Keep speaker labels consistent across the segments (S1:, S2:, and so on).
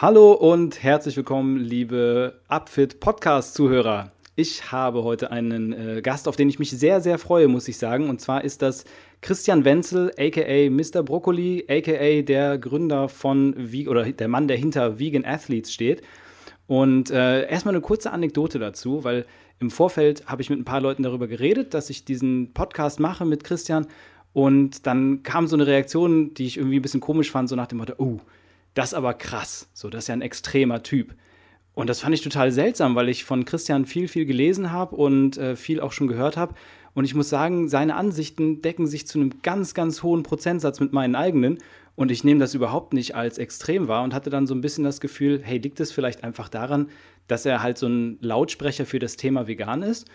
S1: Hallo und herzlich willkommen, liebe Upfit Podcast-Zuhörer. Ich habe heute einen äh, Gast, auf den ich mich sehr, sehr freue, muss ich sagen. Und zwar ist das Christian Wenzel, aka Mr. Broccoli, aka der Gründer von, oder der Mann, der hinter Vegan Athletes steht. Und äh, erstmal eine kurze Anekdote dazu, weil im Vorfeld habe ich mit ein paar Leuten darüber geredet, dass ich diesen Podcast mache mit Christian. Und dann kam so eine Reaktion, die ich irgendwie ein bisschen komisch fand, so nach dem Motto, oh, das ist aber krass. So, das ist ja ein extremer Typ. Und das fand ich total seltsam, weil ich von Christian viel, viel gelesen habe und äh, viel auch schon gehört habe. Und ich muss sagen, seine Ansichten decken sich zu einem ganz, ganz hohen Prozentsatz mit meinen eigenen. Und ich nehme das überhaupt nicht als extrem wahr und hatte dann so ein bisschen das Gefühl, hey, liegt es vielleicht einfach daran, dass er halt so ein Lautsprecher für das Thema vegan ist?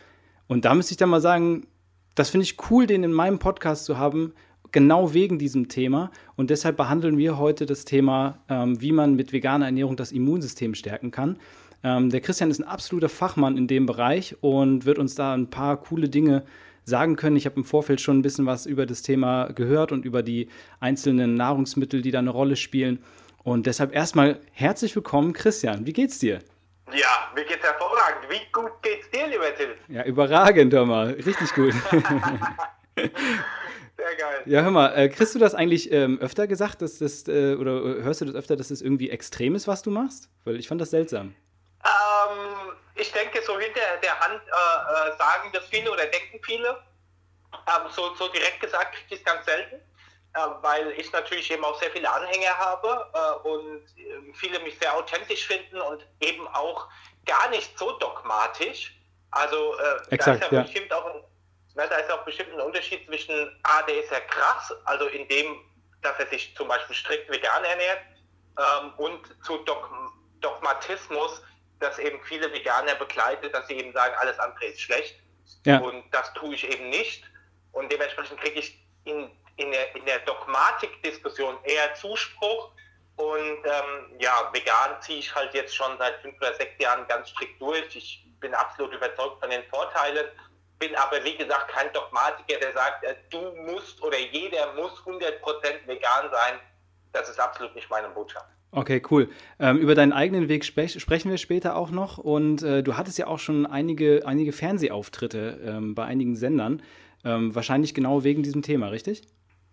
S1: Und da müsste ich dann mal sagen, das finde ich cool, den in meinem Podcast zu haben, genau wegen diesem Thema. Und deshalb behandeln wir heute das Thema, ähm, wie man mit veganer Ernährung das Immunsystem stärken kann. Ähm, der Christian ist ein absoluter Fachmann in dem Bereich und wird uns da ein paar coole Dinge sagen können. Ich habe im Vorfeld schon ein bisschen was über das Thema gehört und über die einzelnen Nahrungsmittel, die da eine Rolle spielen. Und deshalb erstmal herzlich willkommen, Christian. Wie geht's dir?
S2: Ja, mir geht's hervorragend. Wie gut geht's dir, lieber Till?
S1: Ja, überragend, hör mal. Richtig gut.
S2: Sehr geil.
S1: Ja, hör mal, äh, kriegst du das eigentlich ähm, öfter gesagt, dass das, äh, oder hörst du das öfter, dass das irgendwie extrem ist, was du machst? Weil ich fand das seltsam.
S2: Ähm, ich denke, so hinter der Hand äh, äh sagen das viele oder denken viele. Ähm, so, so direkt gesagt kriege ich es ganz selten, äh, weil ich natürlich eben auch sehr viele Anhänger habe äh, und viele mich sehr authentisch finden und eben auch gar nicht so dogmatisch. Also
S1: Exakt,
S2: da ist ja, ja. bestimmt auch ein na, da ist auch bestimmt ein Unterschied zwischen, ah, der ist ja krass, also in dem, dass er sich zum Beispiel strikt vegan ernährt, ähm, und zu Dogm Dogmatismus, dass eben viele Veganer begleitet, dass sie eben sagen, alles andere ist schlecht. Ja. Und das tue ich eben nicht. Und dementsprechend kriege ich in, in der, in der Dogmatik-Diskussion eher Zuspruch. Und ähm, ja, vegan ziehe ich halt jetzt schon seit fünf oder sechs Jahren ganz strikt durch. Ich bin absolut überzeugt von den Vorteilen bin aber wie gesagt kein Dogmatiker, der sagt, äh, du musst oder jeder muss 100% vegan sein. Das ist absolut nicht meine Botschaft.
S1: Okay, cool. Ähm, über deinen eigenen Weg spre sprechen wir später auch noch. Und äh, du hattest ja auch schon einige, einige Fernsehauftritte ähm, bei einigen Sendern. Ähm, wahrscheinlich genau wegen diesem Thema, richtig?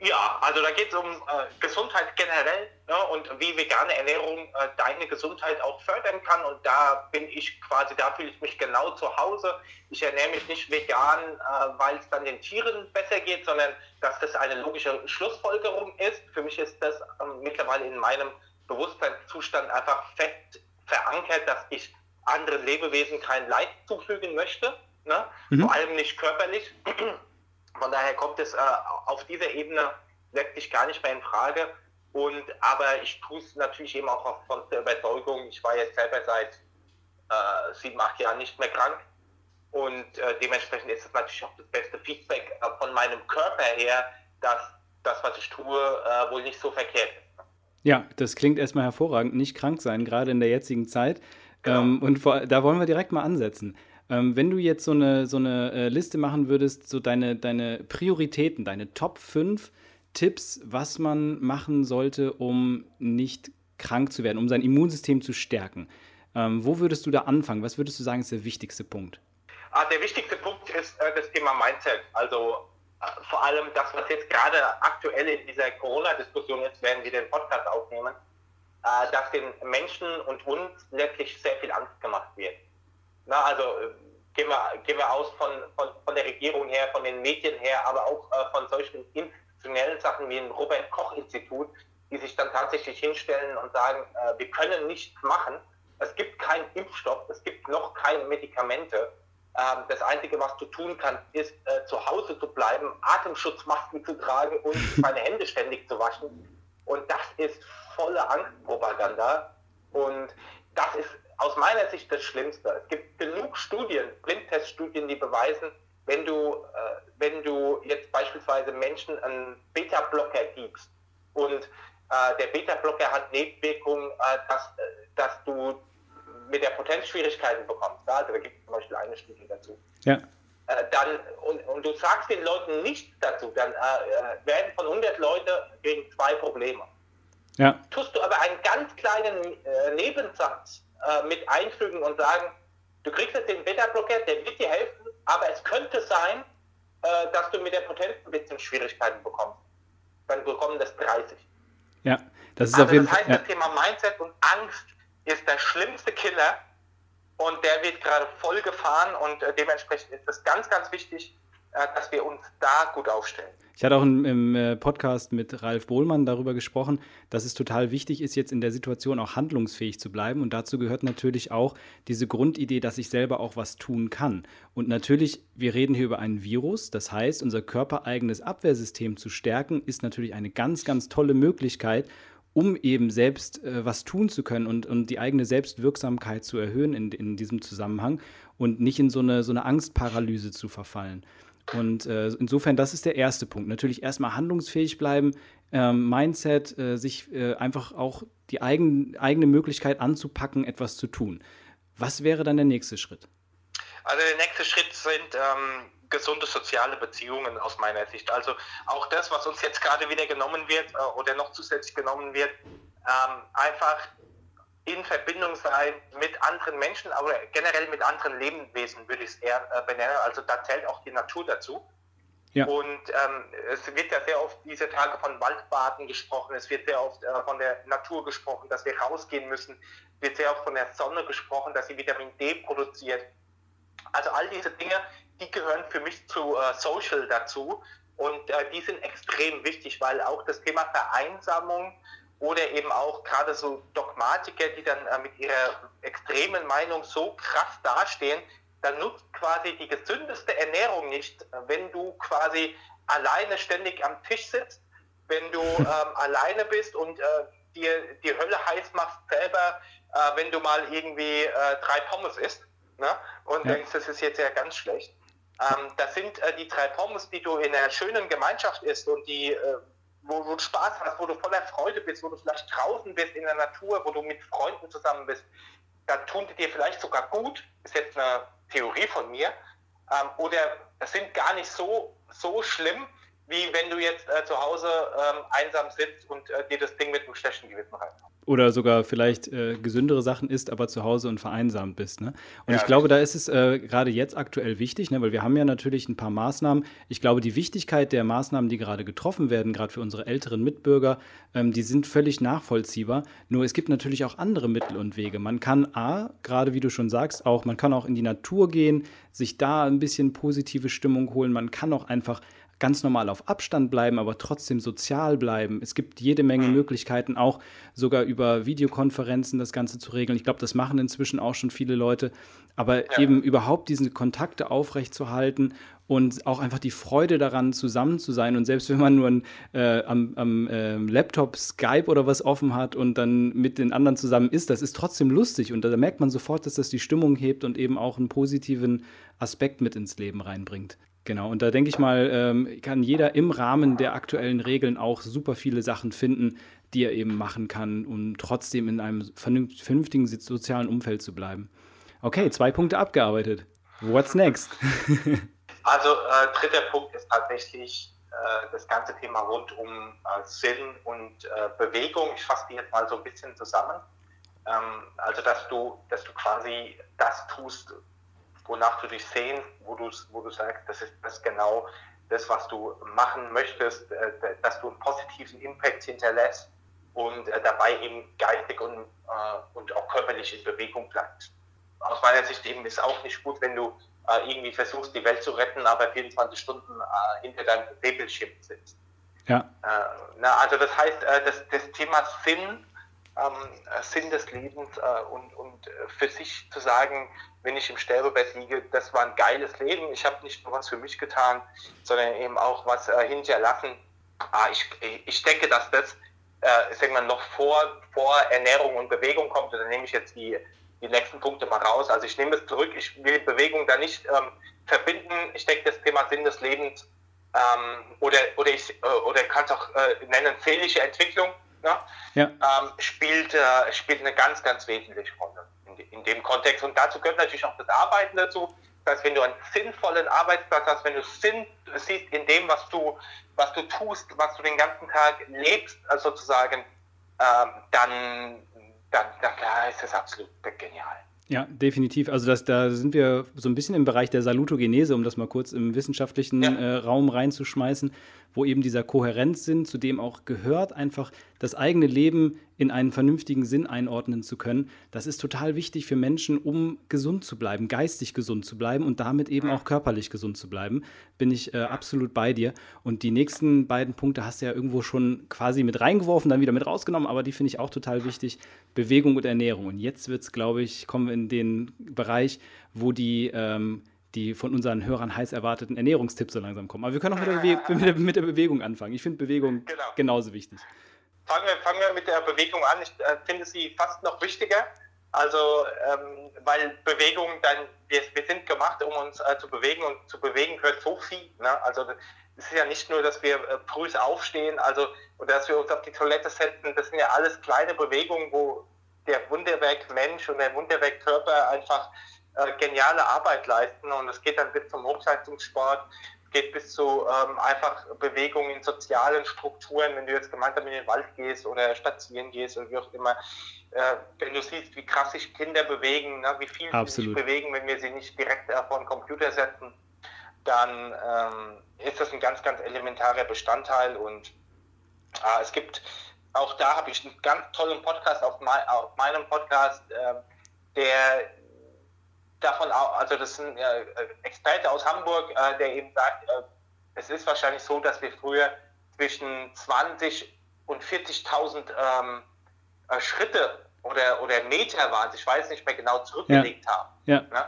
S2: Ja, also da geht es um äh, Gesundheit generell ne, und wie vegane Ernährung äh, deine Gesundheit auch fördern kann. Und da bin ich quasi, da fühle ich mich genau zu Hause. Ich ernähre mich nicht vegan, äh, weil es dann den Tieren besser geht, sondern dass das eine logische Schlussfolgerung ist. Für mich ist das ähm, mittlerweile in meinem Bewusstseinszustand einfach fest verankert, dass ich anderen Lebewesen kein Leid zufügen möchte. Ne? Mhm. Vor allem nicht körperlich. Von daher kommt es äh, auf dieser Ebene letztlich gar nicht mehr in Frage. Und aber ich tue es natürlich eben auch von der Überzeugung, ich war jetzt selber seit äh, sieben, acht Jahren nicht mehr krank. Und äh, dementsprechend ist es natürlich auch das beste Feedback äh, von meinem Körper her, dass das, was ich tue, äh, wohl nicht so verkehrt ist.
S1: Ja, das klingt erstmal hervorragend, nicht krank sein, gerade in der jetzigen Zeit. Genau. Ähm, und vor, da wollen wir direkt mal ansetzen. Ähm, wenn du jetzt so eine, so eine äh, Liste machen würdest, so deine, deine Prioritäten, deine Top 5 Tipps, was man machen sollte, um nicht krank zu werden, um sein Immunsystem zu stärken. Ähm, wo würdest du da anfangen? Was würdest du sagen, ist der wichtigste Punkt?
S2: Ah, der wichtigste Punkt ist äh, das Thema Mindset. Also äh, vor allem das, was jetzt gerade aktuell in dieser Corona-Diskussion ist, werden wir den Podcast aufnehmen, äh, dass den Menschen und uns letztlich sehr viel Angst gemacht wird. Na, also äh, gehen wir, gehen wir aus von, von, von der Regierung her, von den Medien her, aber auch äh, von solchen institutionellen Sachen wie dem Robert-Koch-Institut, die sich dann tatsächlich hinstellen und sagen, äh, wir können nichts machen. Es gibt keinen Impfstoff, es gibt noch keine Medikamente. Ähm, das Einzige, was du tun kannst, ist äh, zu Hause zu bleiben, Atemschutzmasken zu tragen und seine Hände ständig zu waschen. Und das ist volle Angstpropaganda. Und das ist aus meiner Sicht das Schlimmste. Es gibt genug Studien, Blindteststudien, die beweisen, wenn du, äh, wenn du jetzt beispielsweise Menschen einen Beta-Blocker gibst und äh, der Beta-Blocker hat Nebenwirkungen, äh, dass, äh, dass du mit der Potenz Schwierigkeiten bekommst. Also da gibt es zum Beispiel eine Studie dazu. Ja. Äh, dann, und, und, du sagst den Leuten nichts dazu, dann äh, werden von 100 Leute gegen zwei Probleme. Ja. Tust du aber einen ganz kleinen Nebensatz mit einfügen und sagen, du kriegst jetzt den Beta-Blocker, der wird dir helfen, aber es könnte sein, äh, dass du mit der Potenz ein bisschen Schwierigkeiten bekommst. Dann bekommen das 30.
S1: Ja, das ist also auf jeden
S2: Fall. Das heißt, ja. das Thema Mindset und Angst ist der schlimmste Killer und der wird gerade voll gefahren und äh, dementsprechend ist es ganz, ganz wichtig, dass wir uns da gut aufstellen.
S1: Ich hatte auch im äh, Podcast mit Ralf Bohlmann darüber gesprochen, dass es total wichtig ist, jetzt in der Situation auch handlungsfähig zu bleiben. Und dazu gehört natürlich auch diese Grundidee, dass ich selber auch was tun kann. Und natürlich, wir reden hier über ein Virus. Das heißt, unser körpereigenes Abwehrsystem zu stärken, ist natürlich eine ganz, ganz tolle Möglichkeit, um eben selbst äh, was tun zu können und, und die eigene Selbstwirksamkeit zu erhöhen in, in diesem Zusammenhang und nicht in so eine, so eine Angstparalyse zu verfallen. Und äh, insofern, das ist der erste Punkt. Natürlich erstmal handlungsfähig bleiben, ähm, Mindset, äh, sich äh, einfach auch die eigen, eigene Möglichkeit anzupacken, etwas zu tun. Was wäre dann der nächste Schritt?
S2: Also der nächste Schritt sind ähm, gesunde soziale Beziehungen aus meiner Sicht. Also auch das, was uns jetzt gerade wieder genommen wird äh, oder noch zusätzlich genommen wird, ähm, einfach in Verbindung sein mit anderen Menschen, aber generell mit anderen Lebewesen würde ich es eher äh, benennen. Also da zählt auch die Natur dazu. Ja. Und ähm, es wird ja sehr oft diese Tage von Waldbaden gesprochen, es wird sehr oft äh, von der Natur gesprochen, dass wir rausgehen müssen, es wird sehr oft von der Sonne gesprochen, dass sie Vitamin D produziert. Also all diese Dinge, die gehören für mich zu äh, Social dazu und äh, die sind extrem wichtig, weil auch das Thema Vereinsamung oder eben auch gerade so Dogmatiker, die dann äh, mit ihrer extremen Meinung so krass dastehen, dann nutzt quasi die gesündeste Ernährung nicht, wenn du quasi alleine ständig am Tisch sitzt, wenn du ähm, alleine bist und äh, dir die Hölle heiß machst selber, äh, wenn du mal irgendwie äh, drei Pommes isst ne? und ja. denkst, das ist jetzt ja ganz schlecht. Ähm, das sind äh, die drei Pommes, die du in einer schönen Gemeinschaft isst und die äh, wo, du Spaß hast, wo du voller Freude bist, wo du vielleicht draußen bist in der Natur, wo du mit Freunden zusammen bist, dann tun die dir vielleicht sogar gut, ist jetzt eine Theorie von mir, ähm, oder sind gar nicht so, so schlimm, wie wenn du jetzt äh, zu Hause ähm, einsam sitzt und äh, dir das Ding mit einem schlechten Gewissen reinmachst.
S1: Oder sogar vielleicht äh, gesündere Sachen isst, aber zu Hause und vereinsamt bist. Ne? Und ja, ich glaube, da ist es äh, gerade jetzt aktuell wichtig, ne? weil wir haben ja natürlich ein paar Maßnahmen. Ich glaube, die Wichtigkeit der Maßnahmen, die gerade getroffen werden, gerade für unsere älteren Mitbürger, ähm, die sind völlig nachvollziehbar. Nur es gibt natürlich auch andere Mittel und Wege. Man kann A, gerade wie du schon sagst, auch, man kann auch in die Natur gehen, sich da ein bisschen positive Stimmung holen. Man kann auch einfach ganz normal auf Abstand bleiben, aber trotzdem sozial bleiben. Es gibt jede Menge mhm. Möglichkeiten, auch sogar über Videokonferenzen das Ganze zu regeln. Ich glaube, das machen inzwischen auch schon viele Leute. Aber ja. eben überhaupt diese Kontakte aufrechtzuerhalten und auch einfach die Freude daran, zusammen zu sein. Und selbst wenn man nur ein, äh, am, am äh, Laptop Skype oder was offen hat und dann mit den anderen zusammen ist, das ist trotzdem lustig. Und da merkt man sofort, dass das die Stimmung hebt und eben auch einen positiven Aspekt mit ins Leben reinbringt. Genau, und da denke ich mal, ähm, kann jeder im Rahmen der aktuellen Regeln auch super viele Sachen finden, die er eben machen kann, um trotzdem in einem vernünftigen sozialen Umfeld zu bleiben. Okay, zwei Punkte abgearbeitet. What's next?
S2: also, äh, dritter Punkt ist tatsächlich äh, das ganze Thema rund um äh, Sinn und äh, Bewegung. Ich fasse die jetzt mal so ein bisschen zusammen. Ähm, also, dass du, dass du quasi das tust, wonach du dich sehen, wo du, wo du sagst, das ist das genau das, was du machen möchtest, äh, dass du einen positiven Impact hinterlässt und äh, dabei eben geistig und, äh, und auch körperlich in Bewegung bleibst. Aus meiner Sicht eben ist auch nicht gut, wenn du irgendwie versuchst, die Welt zu retten, aber 24 Stunden hinter deinem Bildschirm sitzt. Ja. na, also das heißt, das, das Thema Sinn Sinn des Lebens äh, und, und äh, für sich zu sagen, wenn ich im Sterbebett liege, das war ein geiles Leben. Ich habe nicht nur was für mich getan, sondern eben auch was äh, hinterlassen. Ah, ich, ich denke, dass das äh, sagen wir, noch vor, vor Ernährung und Bewegung kommt. dann nehme ich jetzt die, die nächsten Punkte mal raus. Also ich nehme es zurück, ich will Bewegung da nicht ähm, verbinden. Ich denke, das Thema Sinn des Lebens ähm, oder, oder ich äh, oder kann es auch äh, nennen, seelische Entwicklung, ne? ja. ähm, spielt, äh, spielt eine ganz, ganz wesentliche Rolle in, in dem Kontext. Und dazu gehört natürlich auch das Arbeiten dazu. Das heißt, wenn du einen sinnvollen Arbeitsplatz hast, wenn du Sinn siehst in dem, was du, was du tust, was du den ganzen Tag lebst, also sozusagen, ähm, dann, dann, dann ist das absolut genial.
S1: Ja, definitiv. Also das, da sind wir so ein bisschen im Bereich der Salutogenese, um das mal kurz im wissenschaftlichen ja. äh, Raum reinzuschmeißen wo eben dieser Kohärenzsinn, zu dem auch gehört, einfach das eigene Leben in einen vernünftigen Sinn einordnen zu können. Das ist total wichtig für Menschen, um gesund zu bleiben, geistig gesund zu bleiben und damit eben auch körperlich gesund zu bleiben. Bin ich äh, absolut bei dir. Und die nächsten beiden Punkte hast du ja irgendwo schon quasi mit reingeworfen, dann wieder mit rausgenommen, aber die finde ich auch total wichtig. Bewegung und Ernährung. Und jetzt wird es, glaube ich, kommen wir in den Bereich, wo die ähm, die von unseren Hörern heiß erwarteten Ernährungstipps so langsam kommen. Aber wir können auch mit der, Bewe mit der, mit der Bewegung anfangen. Ich finde Bewegung genau. genauso wichtig.
S2: Fangen wir, fangen wir mit der Bewegung an. Ich äh, finde sie fast noch wichtiger. Also, ähm, weil Bewegung dann, wir, wir, sind gemacht, um uns äh, zu bewegen und zu bewegen gehört so viel. Ne? Also, es ist ja nicht nur, dass wir äh, früh aufstehen, also, oder dass wir uns auf die Toilette setzen. Das sind ja alles kleine Bewegungen, wo der Wunderwerk Mensch und der Wunderwerk Körper einfach äh, geniale Arbeit leisten und es geht dann bis zum Hochleistungssport, geht bis zu ähm, einfach Bewegungen in sozialen Strukturen, wenn du jetzt gemeinsam in den Wald gehst oder spazieren gehst oder wie auch immer. Äh, wenn du siehst, wie krass sich Kinder bewegen, ne, wie viel Absolut. sie sich bewegen, wenn wir sie nicht direkt äh, vor den Computer setzen, dann ähm, ist das ein ganz, ganz elementarer Bestandteil und äh, es gibt auch da habe ich einen ganz tollen Podcast auf, mein, auf meinem Podcast, äh, der davon auch, also das ist ein äh, Experte aus Hamburg, äh, der eben sagt, äh, es ist wahrscheinlich so, dass wir früher zwischen 20 und 40.000 ähm, äh, Schritte oder, oder Meter waren, ich weiß nicht mehr genau, zurückgelegt ja. haben. Ja. Ne?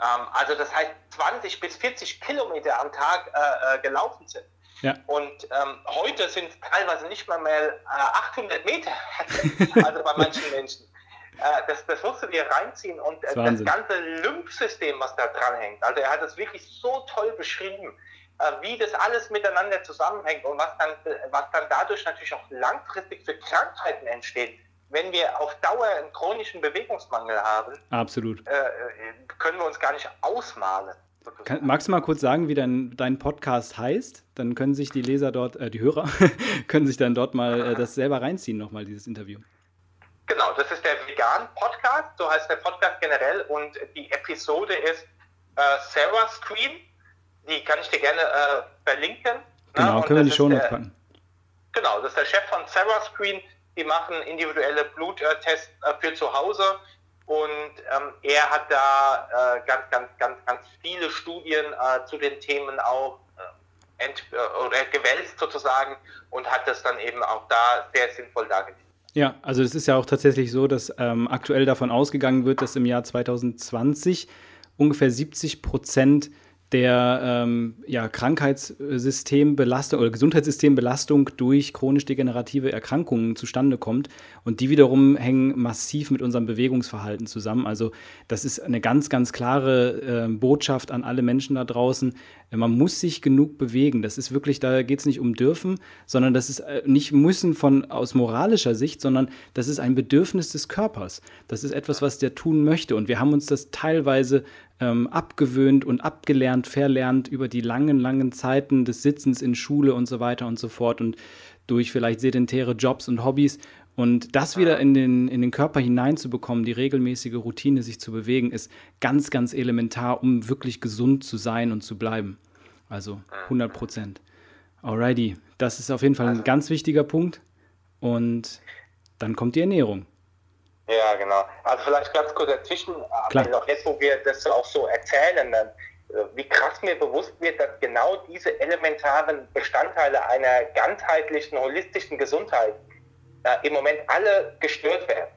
S2: Ähm, also das heißt 20 bis 40 Kilometer am Tag äh, äh, gelaufen sind. Ja. Und ähm, heute sind es teilweise nicht mal mehr 800 Meter, also bei manchen Menschen. Äh, das, das musst du dir reinziehen und äh, das, das ganze Lymphsystem, was da dran hängt. Also er hat es wirklich so toll beschrieben, äh, wie das alles miteinander zusammenhängt und was dann, was dann dadurch natürlich auch langfristig für Krankheiten entsteht. Wenn wir auf Dauer einen chronischen Bewegungsmangel haben,
S1: Absolut.
S2: Können wir uns gar nicht ausmalen.
S1: Kann, magst du mal kurz sagen, wie dein, dein Podcast heißt? Dann können sich die Leser dort, äh, die Hörer, können sich dann dort mal äh, das selber reinziehen, nochmal dieses Interview.
S2: Genau, das ist der Vegan-Podcast, so heißt der Podcast generell und die Episode ist äh, Sarah Screen, die kann ich dir gerne äh, verlinken. Ne?
S1: Genau, ne? können wir die Show packen.
S2: Genau, das ist der Chef von Sarah Screen, die machen individuelle Bluttests äh, für zu Hause und ähm, er hat da äh, ganz, ganz, ganz, ganz viele Studien äh, zu den Themen auch äh, ent, oder gewälzt sozusagen und hat das dann eben auch da sehr sinnvoll dargelegt.
S1: Ja, also es ist ja auch tatsächlich so, dass ähm, aktuell davon ausgegangen wird, dass im Jahr 2020 ungefähr 70 Prozent der ähm, ja, Krankheitssystembelastung oder Gesundheitssystembelastung durch chronisch degenerative Erkrankungen zustande kommt. Und die wiederum hängen massiv mit unserem Bewegungsverhalten zusammen. Also das ist eine ganz, ganz klare äh, Botschaft an alle Menschen da draußen. Man muss sich genug bewegen. Das ist wirklich, da geht es nicht um dürfen, sondern das ist äh, nicht müssen von aus moralischer Sicht, sondern das ist ein Bedürfnis des Körpers. Das ist etwas, was der tun möchte. Und wir haben uns das teilweise ähm, abgewöhnt und abgelernt, verlernt über die langen, langen Zeiten des Sitzens in Schule und so weiter und so fort und durch vielleicht sedentäre Jobs und Hobbys. Und das wieder in den, in den Körper hineinzubekommen, die regelmäßige Routine, sich zu bewegen, ist ganz, ganz elementar, um wirklich gesund zu sein und zu bleiben. Also 100 Prozent. Alrighty, das ist auf jeden Fall ein ganz wichtiger Punkt. Und dann kommt die Ernährung.
S2: Ja, genau. Also vielleicht ganz kurz dazwischen, Klar. auch jetzt, wo wir das auch so erzählen, dann, äh, wie krass mir bewusst wird, dass genau diese elementaren Bestandteile einer ganzheitlichen, holistischen Gesundheit äh, im Moment alle gestört werden.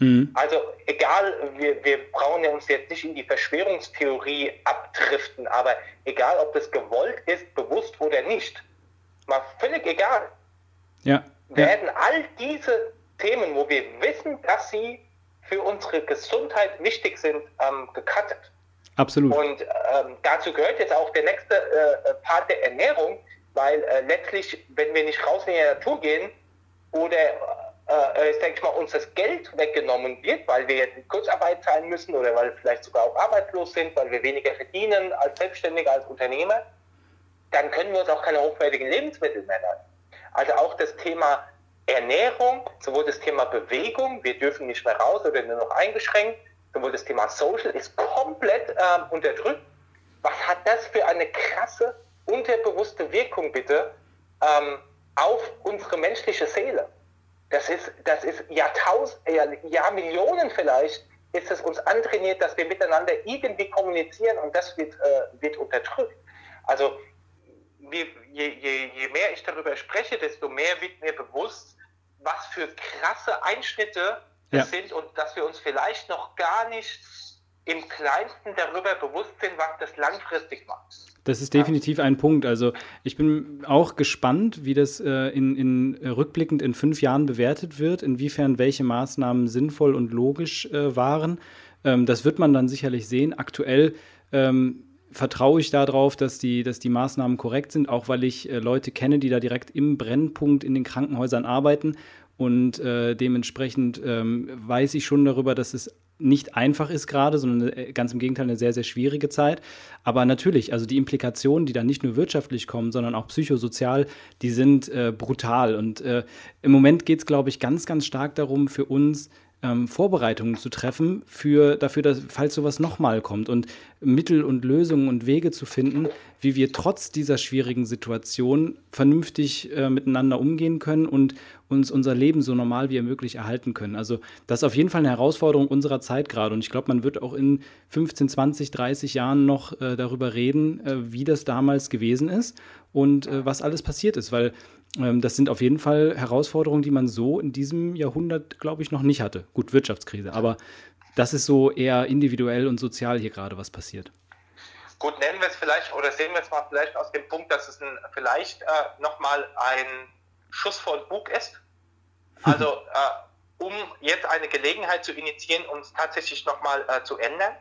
S2: Mhm. Also egal, wir, wir brauchen uns jetzt nicht in die Verschwörungstheorie abdriften, aber egal, ob das gewollt ist, bewusst oder nicht, mal völlig egal.
S1: Ja
S2: werden all diese Themen, wo wir wissen, dass sie für unsere Gesundheit wichtig sind, ähm, gecuttet.
S1: Absolut.
S2: Und ähm, dazu gehört jetzt auch der nächste äh, Part der Ernährung, weil äh, letztlich, wenn wir nicht raus in die Natur gehen oder äh, ich denke mal, uns das Geld weggenommen wird, weil wir jetzt in Kurzarbeit zahlen müssen oder weil wir vielleicht sogar auch arbeitslos sind, weil wir weniger verdienen als Selbstständiger, als Unternehmer, dann können wir uns auch keine hochwertigen Lebensmittel mehr leisten. Also auch das Thema Ernährung, sowohl das Thema Bewegung, wir dürfen nicht mehr raus oder nur noch eingeschränkt, sowohl das Thema Social ist komplett äh, unterdrückt. Was hat das für eine krasse, unterbewusste Wirkung bitte ähm, auf unsere menschliche Seele? Das ist, das ist Jahrtausend, Jahrmillionen vielleicht, ist es uns antrainiert, dass wir miteinander irgendwie kommunizieren und das wird, äh, wird unterdrückt. Also je, je, je mehr ich darüber spreche, desto mehr wird mir bewusst, was für krasse Einschnitte ja. es sind und dass wir uns vielleicht noch gar nicht im Kleinsten darüber bewusst sind, was das langfristig macht.
S1: Das ist definitiv ein Punkt. Also ich bin auch gespannt, wie das äh, in, in, äh, rückblickend in fünf Jahren bewertet wird, inwiefern welche Maßnahmen sinnvoll und logisch äh, waren. Ähm, das wird man dann sicherlich sehen. Aktuell ähm, vertraue ich darauf, dass die, dass die Maßnahmen korrekt sind, auch weil ich äh, Leute kenne, die da direkt im Brennpunkt in den Krankenhäusern arbeiten. Und äh, dementsprechend ähm, weiß ich schon darüber, dass es nicht einfach ist gerade, sondern äh, ganz im Gegenteil eine sehr, sehr schwierige Zeit. Aber natürlich, also die Implikationen, die dann nicht nur wirtschaftlich kommen, sondern auch psychosozial, die sind äh, brutal. Und äh, im Moment geht es, glaube ich, ganz, ganz stark darum, für uns ähm, Vorbereitungen zu treffen für, dafür, dass, falls sowas nochmal kommt und Mittel und Lösungen und Wege zu finden, wie wir trotz dieser schwierigen Situation vernünftig äh, miteinander umgehen können und uns unser Leben so normal wie möglich erhalten können. Also das ist auf jeden Fall eine Herausforderung unserer Zeit gerade und ich glaube, man wird auch in 15, 20, 30 Jahren noch äh, darüber reden, äh, wie das damals gewesen ist und äh, was alles passiert ist, weil das sind auf jeden Fall Herausforderungen, die man so in diesem Jahrhundert, glaube ich, noch nicht hatte. Gut, Wirtschaftskrise, aber das ist so eher individuell und sozial hier gerade, was passiert.
S2: Gut, nennen wir es vielleicht oder sehen wir es mal vielleicht aus dem Punkt, dass es ein, vielleicht äh, nochmal ein Schuss vor den Bug ist. Also, äh, um jetzt eine Gelegenheit zu initiieren, um es tatsächlich nochmal äh, zu ändern.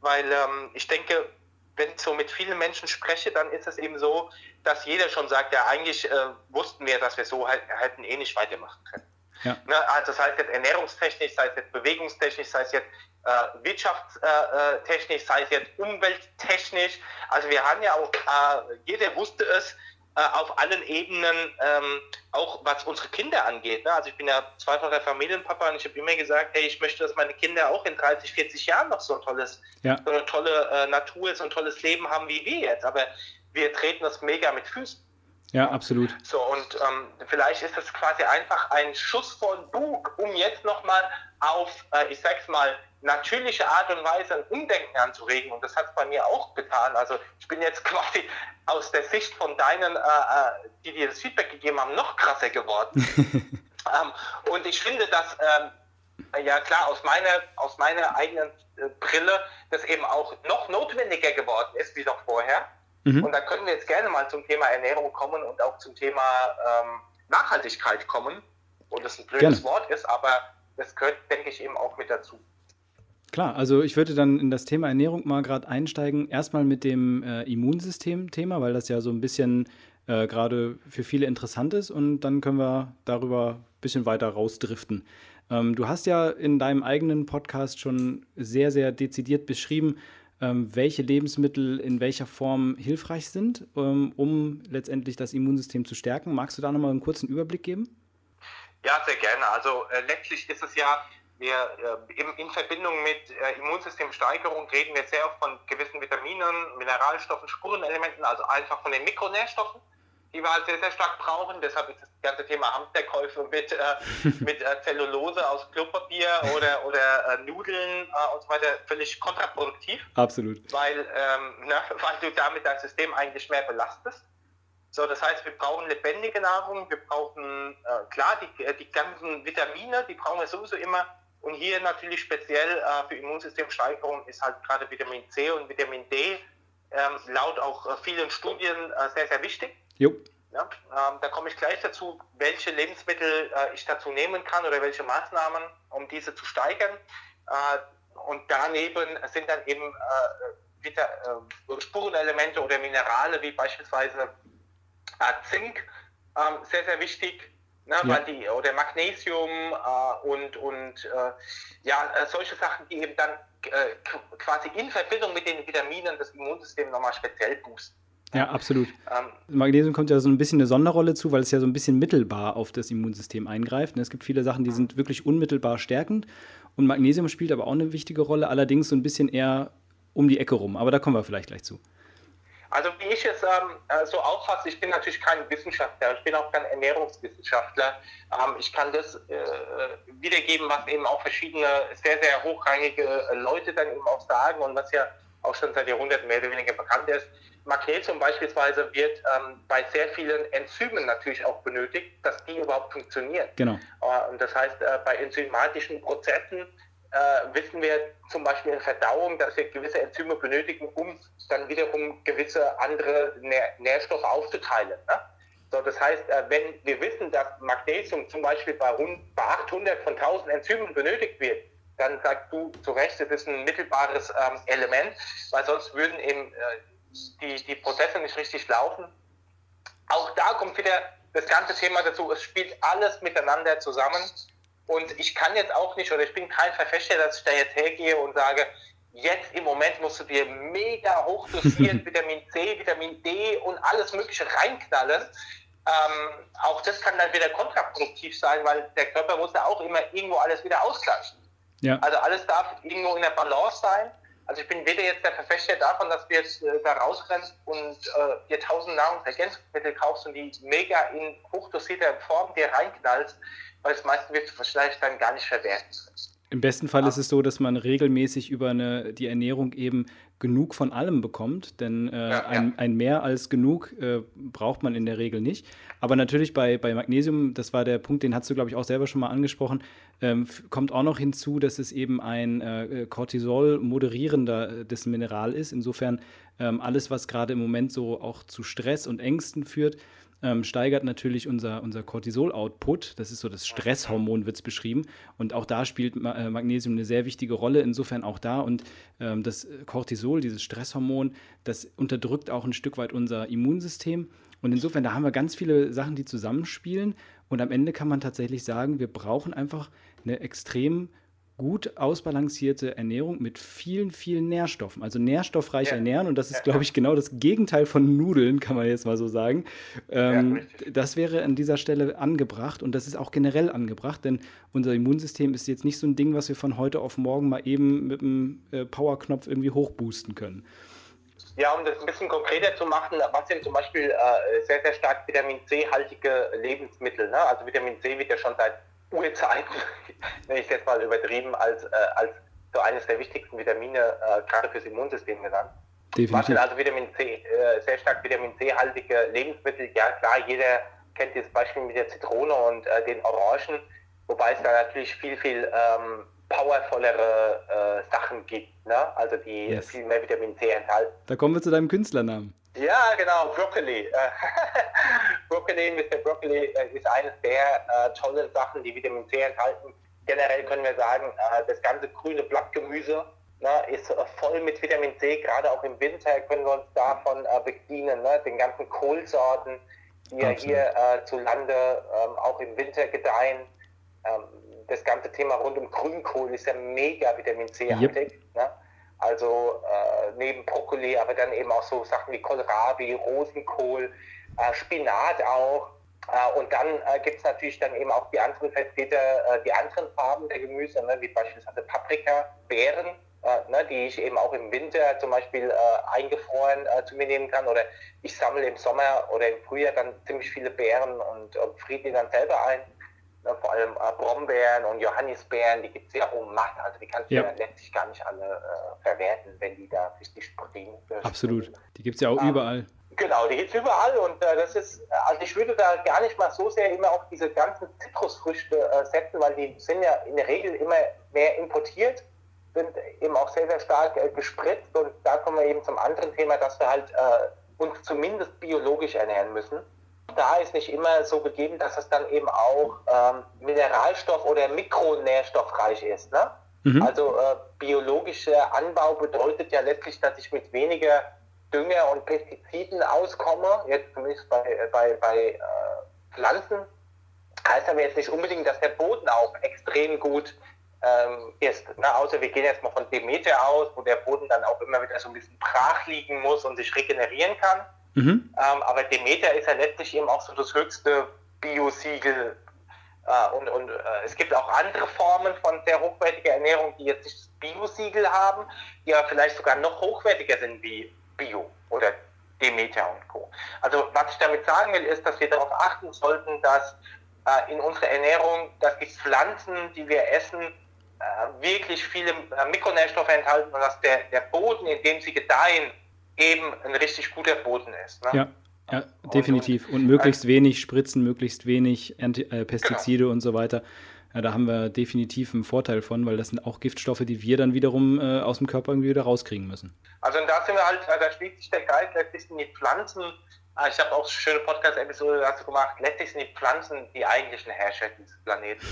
S2: Weil ähm, ich denke, wenn ich so mit vielen Menschen spreche, dann ist es eben so, dass jeder schon sagt, ja, eigentlich äh, wussten wir, dass wir so halt, hätten eh nicht weitermachen können. Ja. Ne, also sei es jetzt ernährungstechnisch, sei es jetzt bewegungstechnisch, sei es jetzt äh, wirtschaftstechnisch, sei es jetzt umwelttechnisch. Also wir haben ja auch, äh, jeder wusste es, äh, auf allen Ebenen, ähm, auch was unsere Kinder angeht. Ne? Also ich bin ja zweifacher Familienpapa und ich habe immer gesagt, hey, ich möchte, dass meine Kinder auch in 30, 40 Jahren noch so ein tolles, ja. so eine tolle äh, Natur, so ein tolles Leben haben wie wir jetzt. Aber wir treten das mega mit Füßen.
S1: Ja, absolut.
S2: So, und ähm, vielleicht ist das quasi einfach ein Schuss vor den Bug, um jetzt nochmal auf, äh, ich sag's mal, natürliche Art und Weise ein Umdenken anzuregen. Und das hat es bei mir auch getan. Also ich bin jetzt quasi aus der Sicht von deinen, äh, äh die dir das Feedback gegeben haben, noch krasser geworden. ähm, und ich finde, dass, ähm, ja klar, aus meiner, aus meiner eigenen äh, Brille, das eben auch noch notwendiger geworden ist, wie noch vorher. Mhm. Und da können wir jetzt gerne mal zum Thema Ernährung kommen und auch zum Thema ähm, Nachhaltigkeit kommen. Und das ein blödes gerne. Wort ist, aber das gehört, denke ich, eben auch mit dazu.
S1: Klar, also ich würde dann in das Thema Ernährung mal gerade einsteigen. Erstmal mit dem äh, Immunsystem-Thema, weil das ja so ein bisschen äh, gerade für viele interessant ist. Und dann können wir darüber ein bisschen weiter rausdriften. Ähm, du hast ja in deinem eigenen Podcast schon sehr, sehr dezidiert beschrieben, welche Lebensmittel in welcher Form hilfreich sind, ähm, um letztendlich das Immunsystem zu stärken. Magst du da nochmal einen kurzen Überblick geben?
S2: Ja, sehr gerne. Also äh, letztlich ist es ja, wir äh, in, in, Verbindung mit äh, Immunsystemsteigerung reden wir sehr oft von gewissen Vitaminen, Mineralstoffen, Spurenelementen, also einfach von den Mikronährstoffen die wir halt sehr, sehr stark brauchen. Deshalb ist das ganze Thema Hamsterkäufe mit, äh, mit äh, Zellulose aus Klopapier oder, oder äh, Nudeln äh, und so weiter völlig kontraproduktiv.
S1: Absolut.
S2: Weil, ähm, ne, weil du damit dein System eigentlich mehr belastest. So, das heißt, wir brauchen lebendige Nahrung, wir brauchen, äh, klar, die, äh, die ganzen Vitamine, die brauchen wir sowieso immer. Und hier natürlich speziell für Immunsystemsteigerung ist halt gerade Vitamin C und Vitamin D ähm, laut auch vielen Studien sehr, sehr wichtig. Jo. Ja? Ähm, da komme ich gleich dazu, welche Lebensmittel äh, ich dazu nehmen kann oder welche Maßnahmen, um diese zu steigern. Äh, und daneben sind dann eben äh, wieder, äh, Spurenelemente oder Minerale wie beispielsweise äh, Zink ähm, sehr, sehr wichtig. Ne, ja. weil die, oder Magnesium äh, und, und ja, solche Sachen, die eben dann quasi in Verbindung mit den Vitaminen das Immunsystem nochmal speziell boosten.
S1: Ja, absolut. Ähm, Magnesium kommt ja so ein bisschen eine Sonderrolle zu, weil es ja so ein bisschen mittelbar auf das Immunsystem eingreift. Es gibt viele Sachen, die sind wirklich unmittelbar stärkend. Und Magnesium spielt aber auch eine wichtige Rolle, allerdings so ein bisschen eher um die Ecke rum. Aber da kommen wir vielleicht gleich zu.
S2: Also wie ich es ähm, äh, so auffasse, ich bin natürlich kein Wissenschaftler, ich bin auch kein Ernährungswissenschaftler. Ähm, ich kann das äh, wiedergeben, was eben auch verschiedene sehr, sehr hochrangige Leute dann eben auch sagen und was ja auch schon seit Jahrhunderten mehr oder weniger bekannt ist. Magnesium beispielsweise wird ähm, bei sehr vielen Enzymen natürlich auch benötigt, dass die überhaupt funktionieren.
S1: Genau.
S2: Äh, und das heißt, äh, bei enzymatischen Prozessen äh, wissen wir zum Beispiel in Verdauung, dass wir gewisse Enzyme benötigen, um dann wiederum gewisse andere Nähr Nährstoffe aufzuteilen. Ne? So, das heißt, äh, wenn wir wissen, dass Magnesium zum Beispiel bei, bei 800 von 1000 Enzymen benötigt wird, dann sagst du zu Recht, es ist ein mittelbares ähm, Element, weil sonst würden eben äh, die, die Prozesse nicht richtig laufen. Auch da kommt wieder das ganze Thema dazu, es spielt alles miteinander zusammen. Und ich kann jetzt auch nicht, oder ich bin kein Verfechter, dass ich da jetzt hergehe und sage, jetzt im Moment musst du dir mega hochdosiert Vitamin C, Vitamin D und alles Mögliche reinknallen. Ähm, auch das kann dann wieder kontraproduktiv sein, weil der Körper muss ja auch immer irgendwo alles wieder ausgleichen. Ja. Also alles darf irgendwo in der Balance sein. Also ich bin weder jetzt der Verfechter davon, dass du jetzt äh, da rausrennst und äh, dir tausend Nahrungsergänzungsmittel kaufst und die mega in hochdosierter Form dir reinknallst, weil das meiste wirst du vielleicht dann gar nicht verwerten
S1: Im besten Fall ja. ist es so, dass man regelmäßig über eine, die Ernährung eben genug von allem bekommt, denn äh, ja, ein, ein, Mehr als genug äh, braucht man in der Regel nicht. Aber natürlich bei, bei Magnesium, das war der Punkt, den hast du, glaube ich, auch selber schon mal angesprochen, ähm, kommt auch noch hinzu, dass es eben ein äh, Cortisol moderierender das Mineral ist. Insofern ähm, alles, was gerade im Moment so auch zu Stress und Ängsten führt, ähm, steigert natürlich unser, unser Cortisol-Output. Das ist so das Stresshormon, wird es beschrieben. Und auch da spielt Ma äh, Magnesium eine sehr wichtige Rolle. Insofern auch da. Und ähm, das Cortisol, dieses Stresshormon, das unterdrückt auch ein Stück weit unser Immunsystem. Und insofern, da haben wir ganz viele Sachen, die zusammenspielen. Und am Ende kann man tatsächlich sagen, wir brauchen einfach eine extrem gut ausbalancierte Ernährung mit vielen, vielen Nährstoffen. Also nährstoffreich ja. ernähren. Und das ist, glaube ich, genau das Gegenteil von Nudeln, kann man jetzt mal so sagen. Ähm, ja, das wäre an dieser Stelle angebracht und das ist auch generell angebracht, denn unser Immunsystem ist jetzt nicht so ein Ding, was wir von heute auf morgen mal eben mit einem äh, Powerknopf irgendwie hochboosten können.
S2: Ja, um das ein bisschen konkreter zu machen, was sind zum Beispiel äh, sehr, sehr stark Vitamin C-haltige Lebensmittel? Ne? Also Vitamin C wird ja schon seit Urzeiten, nenne ich es jetzt mal übertrieben, als, äh, als so eines der wichtigsten Vitamine äh, gerade fürs Immunsystem genannt. Definitiv. Was sind also Vitamin C, äh, sehr stark Vitamin C-haltige Lebensmittel? Ja klar, jeder kennt dieses Beispiel mit der Zitrone und äh, den Orangen, wobei es da natürlich viel, viel ähm, powervollere äh, Sachen gibt, ne? also die yes. viel mehr Vitamin C enthalten.
S1: Da kommen wir zu deinem Künstlernamen.
S2: Ja, genau, Broccoli. Broccoli, Mr. Broccoli äh, ist eines der äh, tollen Sachen, die Vitamin C enthalten. Generell können wir sagen, äh, das ganze grüne Blattgemüse ne, ist äh, voll mit Vitamin C. Gerade auch im Winter können wir uns davon äh, bedienen. Ne? Den ganzen Kohlsorten, die ja hier äh, zu Lande ähm, auch im Winter gedeihen. Ähm, das ganze Thema rund um Grünkohl ist ja mega Vitamin C-haltig. Yep. Ne? Also äh, neben Brokkoli, aber dann eben auch so Sachen wie Kohlrabi, Rosenkohl, äh, Spinat auch. Äh, und dann äh, gibt es natürlich dann eben auch die anderen Vertreter, äh, die anderen Farben der Gemüse, ne, wie beispielsweise Paprika, Beeren, äh, ne, die ich eben auch im Winter zum Beispiel eingefroren zu mir nehmen kann. Oder ich sammle im Sommer oder im Frühjahr dann ziemlich viele Beeren und, und friere die dann selber ein. Ne, vor allem äh, Brombeeren und Johannisbeeren, die gibt es ja um Matt, also die kannst du ja. ja letztlich gar nicht alle äh, verwerten, wenn die da richtig Protein
S1: Absolut, die gibt es ja auch ähm, überall.
S2: Genau, die gibt es überall und äh, das ist, also ich würde da gar nicht mal so sehr immer auf diese ganzen Zitrusfrüchte äh, setzen, weil die sind ja in der Regel immer mehr importiert, sind eben auch sehr, sehr stark äh, gespritzt und da kommen wir eben zum anderen Thema, dass wir halt äh, uns zumindest biologisch ernähren müssen da ist nicht immer so gegeben, dass es dann eben auch ähm, Mineralstoff- oder Mikronährstoffreich ist. Ne? Mhm. Also äh, biologischer Anbau bedeutet ja letztlich, dass ich mit weniger Dünger und Pestiziden auskomme, jetzt zumindest bei, äh, bei, bei äh, Pflanzen. Heißt aber jetzt nicht unbedingt, dass der Boden auch extrem gut ähm, ist. Ne? Außer wir gehen jetzt mal von Demeter aus, wo der Boden dann auch immer wieder so ein bisschen brach liegen muss und sich regenerieren kann. Mhm. Ähm, aber Demeter ist ja letztlich eben auch so das höchste Biosiegel. Äh, und und äh, es gibt auch andere Formen von sehr hochwertiger Ernährung, die jetzt nicht das Biosiegel haben, die aber vielleicht sogar noch hochwertiger sind wie Bio oder Demeter und Co. Also was ich damit sagen will, ist, dass wir darauf achten sollten, dass äh, in unserer Ernährung, dass die Pflanzen, die wir essen, äh, wirklich viele äh, Mikronährstoffe enthalten und dass der, der Boden, in dem sie gedeihen, eben ein richtig guter Boden ist.
S1: Ne? Ja. Ja, definitiv. Und, und, und möglichst äh, wenig Spritzen, möglichst wenig Anti äh, Pestizide genau. und so weiter. Ja, da haben wir definitiv einen Vorteil von, weil das sind auch Giftstoffe, die wir dann wiederum äh, aus dem Körper irgendwie wieder rauskriegen müssen.
S2: Also da sind wir halt, da schließt sich der Geist, letztlich sind die Pflanzen, ah, ich habe auch schöne Podcast-Episode dazu gemacht, letztlich sind die Pflanzen die eigentlichen Herrscher dieses Planeten.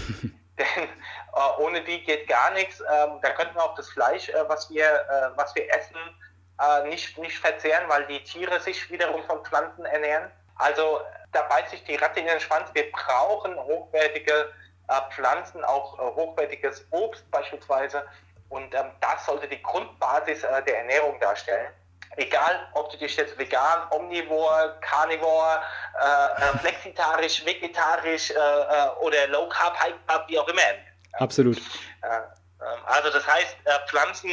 S2: Denn äh, ohne die geht gar nichts. Ähm, da könnten wir auch das Fleisch, äh, was, wir, äh, was wir essen, äh, nicht, nicht verzehren, weil die Tiere sich wiederum von Pflanzen ernähren. Also da beißt sich die Ratte in den Schwanz. Wir brauchen hochwertige äh, Pflanzen, auch äh, hochwertiges Obst beispielsweise. Und ähm, das sollte die Grundbasis äh, der Ernährung darstellen. Egal, ob du dich jetzt vegan, omnivor, carnivore, äh, äh, flexitarisch, vegetarisch oder low carb, high carb, wie auch immer.
S1: Absolut.
S2: Ähm, also das heißt, Pflanzen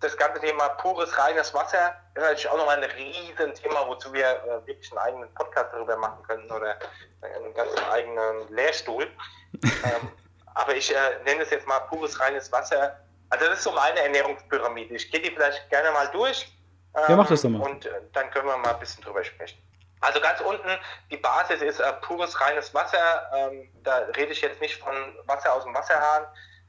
S2: das ganze Thema pures, reines Wasser ist natürlich auch nochmal ein riesen Thema, wozu wir äh, wirklich einen eigenen Podcast darüber machen könnten oder einen ganz eigenen Lehrstuhl. ähm, aber ich äh, nenne es jetzt mal pures, reines Wasser. Also das ist so meine Ernährungspyramide. Ich gehe die vielleicht gerne mal durch.
S1: Ähm, ja, mach das doch mal.
S2: Und äh, dann können wir mal ein bisschen drüber sprechen. Also ganz unten, die Basis ist äh, pures, reines Wasser. Ähm, da rede ich jetzt nicht von Wasser aus dem Wasserhahn,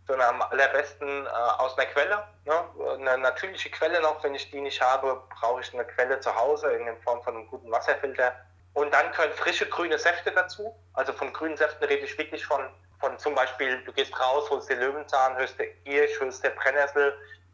S2: sondern am allerbesten äh, aus einer Quelle. Ne? Eine natürliche Quelle noch, wenn ich die nicht habe, brauche ich eine Quelle zu Hause in Form von einem guten Wasserfilter. Und dann können frische grüne Säfte dazu. Also von grünen Säften rede ich wirklich von, von zum Beispiel, du gehst raus, holst dir Löwenzahn, hörst dir Giersch, hörst dir Brennnessel,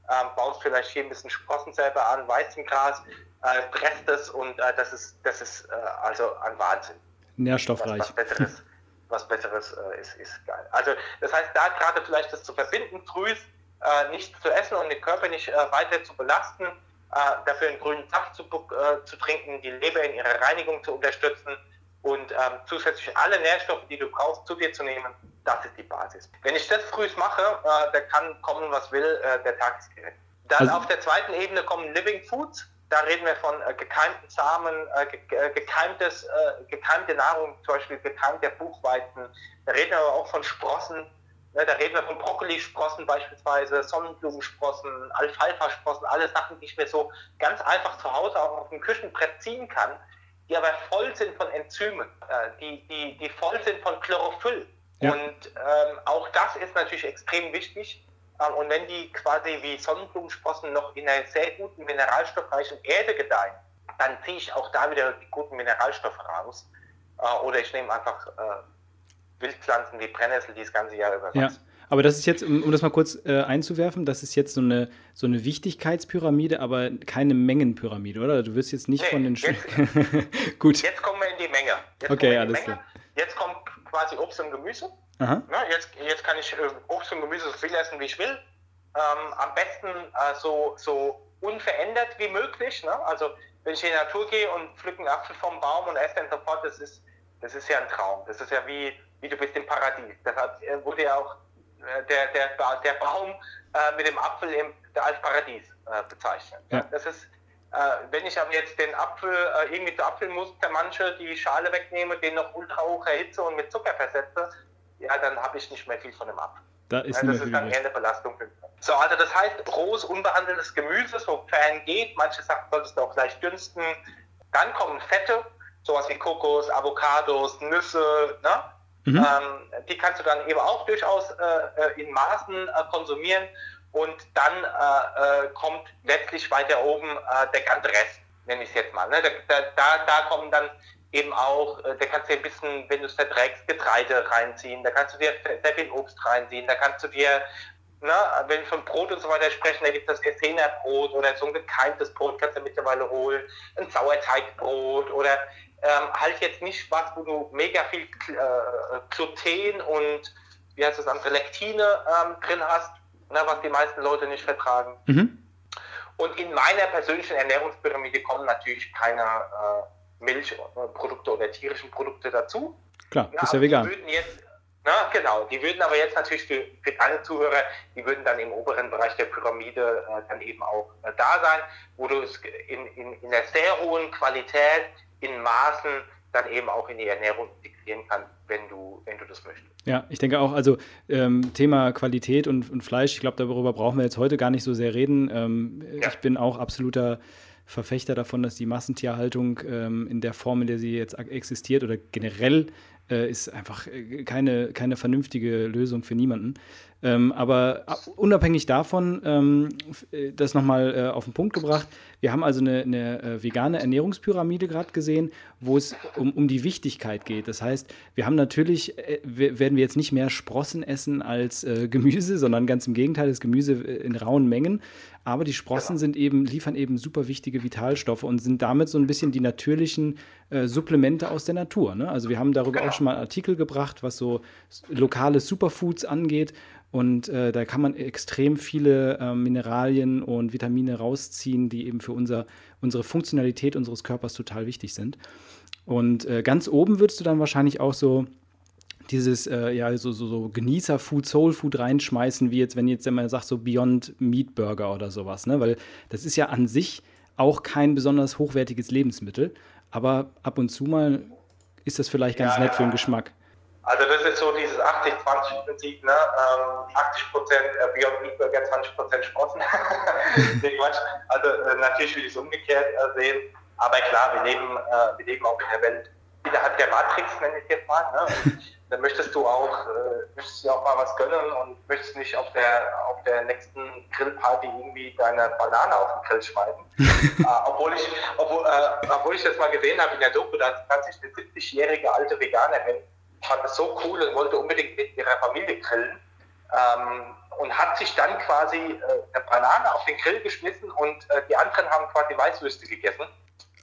S2: ähm, baust vielleicht hier ein bisschen Sprossen selber an, Weißengras, äh, presst es und äh, das ist, das ist äh, also ein Wahnsinn.
S1: Nährstoffreich.
S2: Was, was Besseres was Besseres äh, ist, ist geil. Also das heißt, da gerade vielleicht das zu verbinden, früh äh, nichts zu essen und den Körper nicht äh, weiter zu belasten, äh, dafür einen grünen Saft zu, äh, zu trinken, die Leber in ihrer Reinigung zu unterstützen und ähm, zusätzlich alle Nährstoffe, die du brauchst, zu dir zu nehmen, das ist die Basis. Wenn ich das früh mache, äh, da kann kommen, was will, der Tag ist gerettet. Dann also, auf der zweiten Ebene kommen Living Foods. Da reden wir von äh, gekeimten Samen, äh, ge äh, gekeimtes, äh, gekeimte Nahrung, zum Beispiel gekeimter Buchweizen. Da reden wir aber auch von Sprossen. Ne, da reden wir von Brokkolisprossen beispielsweise, Sonnenblumensprossen, Alfalfa-Sprossen, alle Sachen, die ich mir so ganz einfach zu Hause auch auf dem Küchenbrett ziehen kann, die aber voll sind von Enzymen, äh, die, die, die voll sind von Chlorophyll. Ja. Und ähm, auch das ist natürlich extrem wichtig und wenn die quasi wie Sonnenblumensprossen noch in einer sehr guten mineralstoffreichen Erde gedeihen, dann ziehe ich auch da wieder die guten Mineralstoffe raus. Äh, oder ich nehme einfach äh, Wildpflanzen wie Brennnessel, die das ganze Jahr über
S1: ja. Aber das ist jetzt, um, um das mal kurz äh, einzuwerfen, das ist jetzt so eine, so eine Wichtigkeitspyramide, aber keine Mengenpyramide, oder? Du wirst jetzt nicht nee, von den
S2: jetzt, Gut. Jetzt kommen wir in die Menge. Jetzt
S1: okay, alles klar.
S2: Jetzt kommt quasi Obst und Gemüse. Na, jetzt, jetzt kann ich äh, Obst und Gemüse so viel essen, wie ich will. Ähm, am besten äh, so, so unverändert wie möglich. Ne? Also wenn ich in die Natur gehe und pflücke einen Apfel vom Baum und esse den sofort, das ist, das ist ja ein Traum. Das ist ja wie, wie du bist im Paradies. Deshalb äh, wurde ja auch äh, der, der, der Baum äh, mit dem Apfel im, als Paradies äh, bezeichnet. Ja. Das ist, wenn ich aber jetzt den Apfel irgendwie zu Apfelmus der manche die Schale wegnehme, den noch ultra hoch erhitze und mit Zucker versetze, ja, dann habe ich nicht mehr viel von dem ab.
S1: Da ist
S2: ja, das ist dann eher eine Belastung. So, also das heißt, rohes, unbehandeltes Gemüse, sofern geht, manche Sachen solltest du auch gleich dünsten. Dann kommen Fette, sowas wie Kokos, Avocados, Nüsse, ne? Mhm. Ähm, die kannst du dann eben auch durchaus äh, äh in Maßen äh, konsumieren. Und dann äh, äh kommt letztlich weiter oben äh, der ganze Rest, nenne ich es jetzt mal. Ne? Da, da, da kommen dann eben auch, äh, da kannst du dir ein bisschen, wenn du es verträgst, Getreide reinziehen, da kannst du dir sehr viel Obst reinziehen, da kannst du dir, na, wenn wir von Brot und so weiter sprechen, da gibt es das Essener-Brot oder so ein gekeimtes Brot kannst du mittlerweile holen, ein Sauerteigbrot oder ähm, halt jetzt nicht was, wo du mega viel äh, Gluten und wie heißt das andere, Lektine ähm, drin hast, na, was die meisten Leute nicht vertragen. Mhm. Und in meiner persönlichen Ernährungspyramide kommen natürlich keine äh, Milchprodukte oder tierischen Produkte dazu.
S1: Klar, ja, ist ja vegan.
S2: Die würden jetzt, na, genau, die würden aber jetzt natürlich für, für deine Zuhörer, die würden dann im oberen Bereich der Pyramide äh, dann eben auch äh, da sein, wo du es in, in, in der sehr hohen Qualität, in Maßen dann eben auch in die Ernährung integrieren kannst, wenn du, wenn du das möchtest.
S1: Ja, ich denke auch, also ähm, Thema Qualität und, und Fleisch, ich glaube, darüber brauchen wir jetzt heute gar nicht so sehr reden. Ähm, ja. Ich bin auch absoluter Verfechter davon, dass die Massentierhaltung ähm, in der Form, in der sie jetzt existiert oder generell äh, ist einfach äh, keine, keine vernünftige Lösung für niemanden. Ähm, aber unabhängig davon, ähm, äh, das nochmal äh, auf den Punkt gebracht, wir haben also eine, eine äh, vegane Ernährungspyramide gerade gesehen, wo es um, um die Wichtigkeit geht. Das heißt, wir haben natürlich, äh, werden wir jetzt nicht mehr Sprossen essen als äh, Gemüse, sondern ganz im Gegenteil, das Gemüse in rauen Mengen. Aber die Sprossen genau. sind eben, liefern eben super wichtige Vitalstoffe und sind damit so ein bisschen die natürlichen äh, Supplemente aus der Natur. Ne? Also wir haben darüber genau. auch schon mal Artikel gebracht, was so lokale Superfoods angeht. Und äh, da kann man extrem viele äh, Mineralien und Vitamine rausziehen, die eben für unser, unsere Funktionalität unseres Körpers total wichtig sind. Und äh, ganz oben würdest du dann wahrscheinlich auch so dieses äh, ja so, so, so Genießer-Food, Soul-Food reinschmeißen, wie jetzt, wenn jetzt immer sagt, so Beyond Meat Burger oder sowas, ne? Weil das ist ja an sich auch kein besonders hochwertiges Lebensmittel, aber ab und zu mal ist das vielleicht ganz ja, nett für den Geschmack.
S2: Also das ist so dieses 80-20-Prinzip, ne? Ähm, 80% äh, Beyond Meat Burger, 20 Prozent Sprossen. also äh, natürlich will ich es umgekehrt äh, sehen, aber klar, wir leben, äh, wir leben auch in der Welt innerhalb der Matrix, nenne ich jetzt mal. Ne? dann möchtest du auch, äh, möchtest du auch mal was gönnen und möchtest nicht auf der, auf der nächsten Grillparty irgendwie deine Banane auf den Grill schmeißen. äh, obwohl, ich, obwohl, äh, obwohl ich das mal gesehen habe in der Doku, dass tatsächlich eine 70-jährige alte Veganerin fand das so cool und wollte unbedingt mit ihrer Familie grillen. Ähm, und hat sich dann quasi äh, eine Banane auf den Grill geschmissen und äh, die anderen haben quasi Weißwürste gegessen.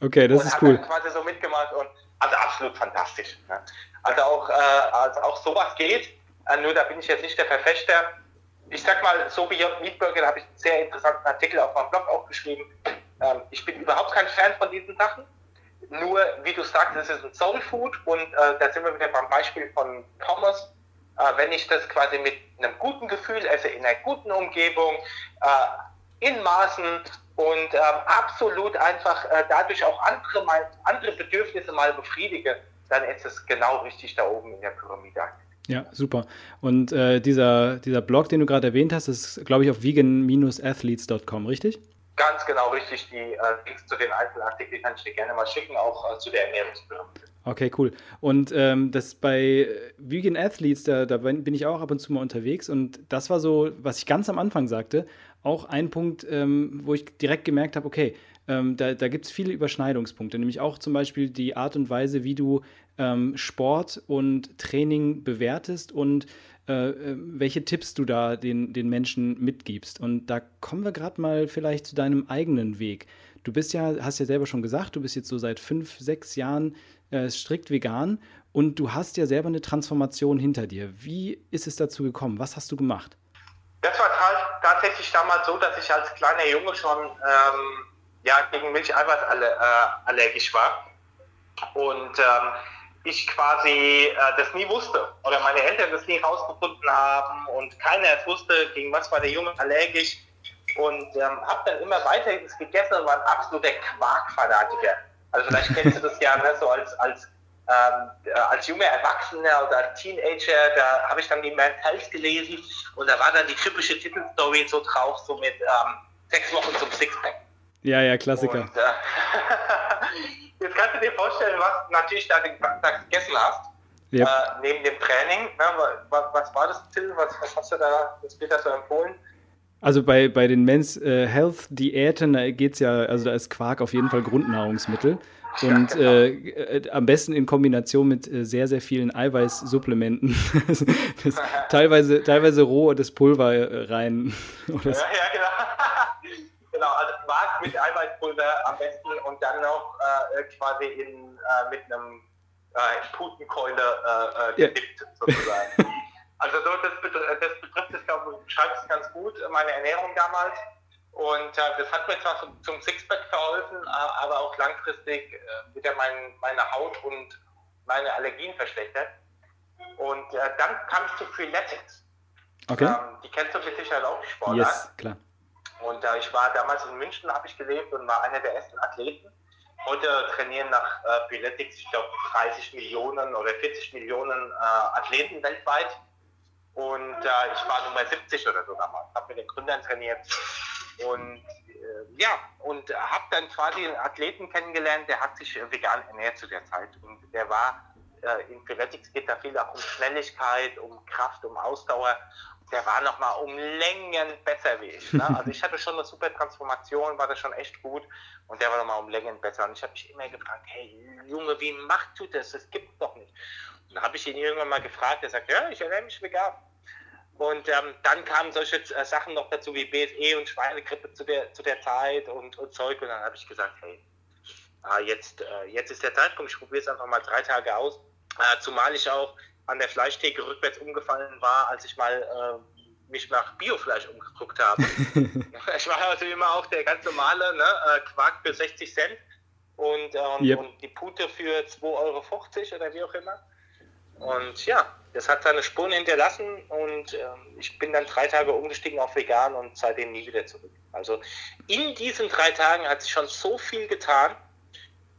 S1: Okay, das ist cool. Und
S2: hat quasi so mitgemacht und also absolut fantastisch. Ne? Also auch, äh, also auch sowas geht. Äh, nur da bin ich jetzt nicht der Verfechter. Ich sag mal, so Beyond Meat Burger, da habe ich einen sehr interessanten Artikel auf meinem Blog auch geschrieben. Ähm, ich bin überhaupt kein Fan von diesen Sachen. Nur, wie du sagst, es ist ein Soul Food und äh, da sind wir wieder beim Beispiel von Thomas. Äh, wenn ich das quasi mit einem guten Gefühl esse, in einer guten Umgebung, äh, in Maßen und ähm, absolut einfach äh, dadurch auch andere, mal, andere Bedürfnisse mal befriedige, dann ist es genau richtig da oben in der Pyramide.
S1: Ja, super. Und äh, dieser, dieser Blog, den du gerade erwähnt hast, ist, glaube ich, auf vegan-athletes.com, richtig?
S2: Ganz genau richtig. Die äh, Links zu den einzelnen Artikeln kann ich dir gerne mal schicken, auch äh, zu der Ernährungspyramide.
S1: Okay, cool. Und ähm, das bei Vegan Athletes, da, da bin ich auch ab und zu mal unterwegs und das war so, was ich ganz am Anfang sagte, auch ein Punkt, ähm, wo ich direkt gemerkt habe, okay, ähm, da, da gibt es viele Überschneidungspunkte, nämlich auch zum Beispiel die Art und Weise, wie du ähm, Sport und Training bewertest und äh, äh, welche Tipps du da den, den Menschen mitgibst. Und da kommen wir gerade mal vielleicht zu deinem eigenen Weg. Du bist ja, hast ja selber schon gesagt, du bist jetzt so seit fünf, sechs Jahren äh, strikt vegan und du hast ja selber eine Transformation hinter dir. Wie ist es dazu gekommen? Was hast du gemacht?
S2: Das war tatsächlich damals so, dass ich als kleiner Junge schon ähm, ja, gegen Milcheiweiß äh, allergisch war. Und ähm, ich quasi äh, das nie wusste oder meine Eltern das nie rausgefunden haben und keiner es wusste, gegen was war der Junge allergisch. Und ähm, habe dann immer weiter gegessen und war ein absoluter Quarkfanatiker. Also vielleicht kennst du das ja ne, so als, als, ähm, äh, als junger Erwachsener oder als Teenager, da habe ich dann die Men's Health gelesen und da war dann die typische Titelstory so drauf, so mit ähm, sechs Wochen zum Sixpack.
S1: Ja, ja, Klassiker. Und, äh,
S2: jetzt kannst du dir vorstellen, was natürlich da den Tag gegessen hast. Yep. Äh, neben dem Training. Ne, was, was, war das, Till? Was, was hast du da das Peter so empfohlen?
S1: Also bei, bei den Men's äh, Health Diäten, da geht es ja, also da ist Quark auf jeden Fall Grundnahrungsmittel. Und genau. äh, am besten in Kombination mit äh, sehr, sehr vielen Eiweißsupplementen. das, das, teilweise, teilweise roh das Pulver äh, rein.
S2: Oder ja, ja, genau. genau, also Quark mit Eiweißpulver am besten und dann noch äh, quasi in, äh, mit einem äh, Putenkeule gedippt ja. sozusagen. also so, das, das betrifft es, glaube ich, beschreibt es ganz gut, meine Ernährung damals. Und äh, das hat mir zwar zum, zum Sixpack verholfen, aber auch langfristig äh, wieder mein, meine Haut und meine Allergien verschlechtert. Und äh, dann kam ich zu Freeletics.
S1: Okay. Ähm,
S2: die kennst du mit Sicherheit auch, die Sportart.
S1: Yes, klar.
S2: Und äh, ich war damals in München, habe ich gelebt und war einer der ersten Athleten. Heute trainieren nach äh, Freeletics, ich glaube, 30 Millionen oder 40 Millionen äh, Athleten weltweit. Und äh, ich war Nummer 70 oder so damals, habe mit den Gründern trainiert. Und äh, ja, und habe dann quasi einen Athleten kennengelernt, der hat sich vegan ernährt zu der Zeit. Und der war, äh, in Freeletics geht da viel auch um Schnelligkeit, um Kraft, um Ausdauer. Der war nochmal um Längen besser wie ich. Ne? Also ich hatte schon eine super Transformation, war das schon echt gut. Und der war nochmal um Längen besser. Und ich habe mich immer gefragt, hey Junge, wie macht du das? Das gibt's doch nicht. Und dann habe ich ihn irgendwann mal gefragt, er sagt, ja, ich ernähre mich vegan. Und ähm, dann kamen solche äh, Sachen noch dazu wie BSE und Schweinegrippe zu der, zu der Zeit und, und Zeug. Und dann habe ich gesagt, hey, ah, jetzt, äh, jetzt ist der Zeitpunkt, ich probiere es einfach mal drei Tage aus. Äh, zumal ich auch an der Fleischtheke rückwärts umgefallen war, als ich mal äh, mich nach Biofleisch umgeguckt habe. ich war also immer auch der ganz normale ne, äh, Quark für 60 Cent und, ähm, yep. und die Pute für 2,50 Euro oder wie auch immer. Und ja, das hat seine Spuren hinterlassen und ähm, ich bin dann drei Tage umgestiegen auf vegan und seitdem nie wieder zurück. Also in diesen drei Tagen hat sich schon so viel getan.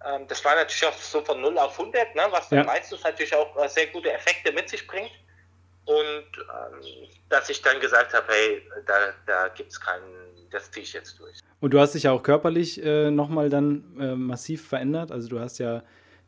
S2: Ähm, das war natürlich auch so von 0 auf 100, ne, was ja. meistens natürlich auch äh, sehr gute Effekte mit sich bringt. Und ähm, dass ich dann gesagt habe, hey, da, da gibt es keinen, das ziehe ich jetzt durch.
S1: Und du hast dich ja auch körperlich äh, nochmal dann äh, massiv verändert. Also du hast ja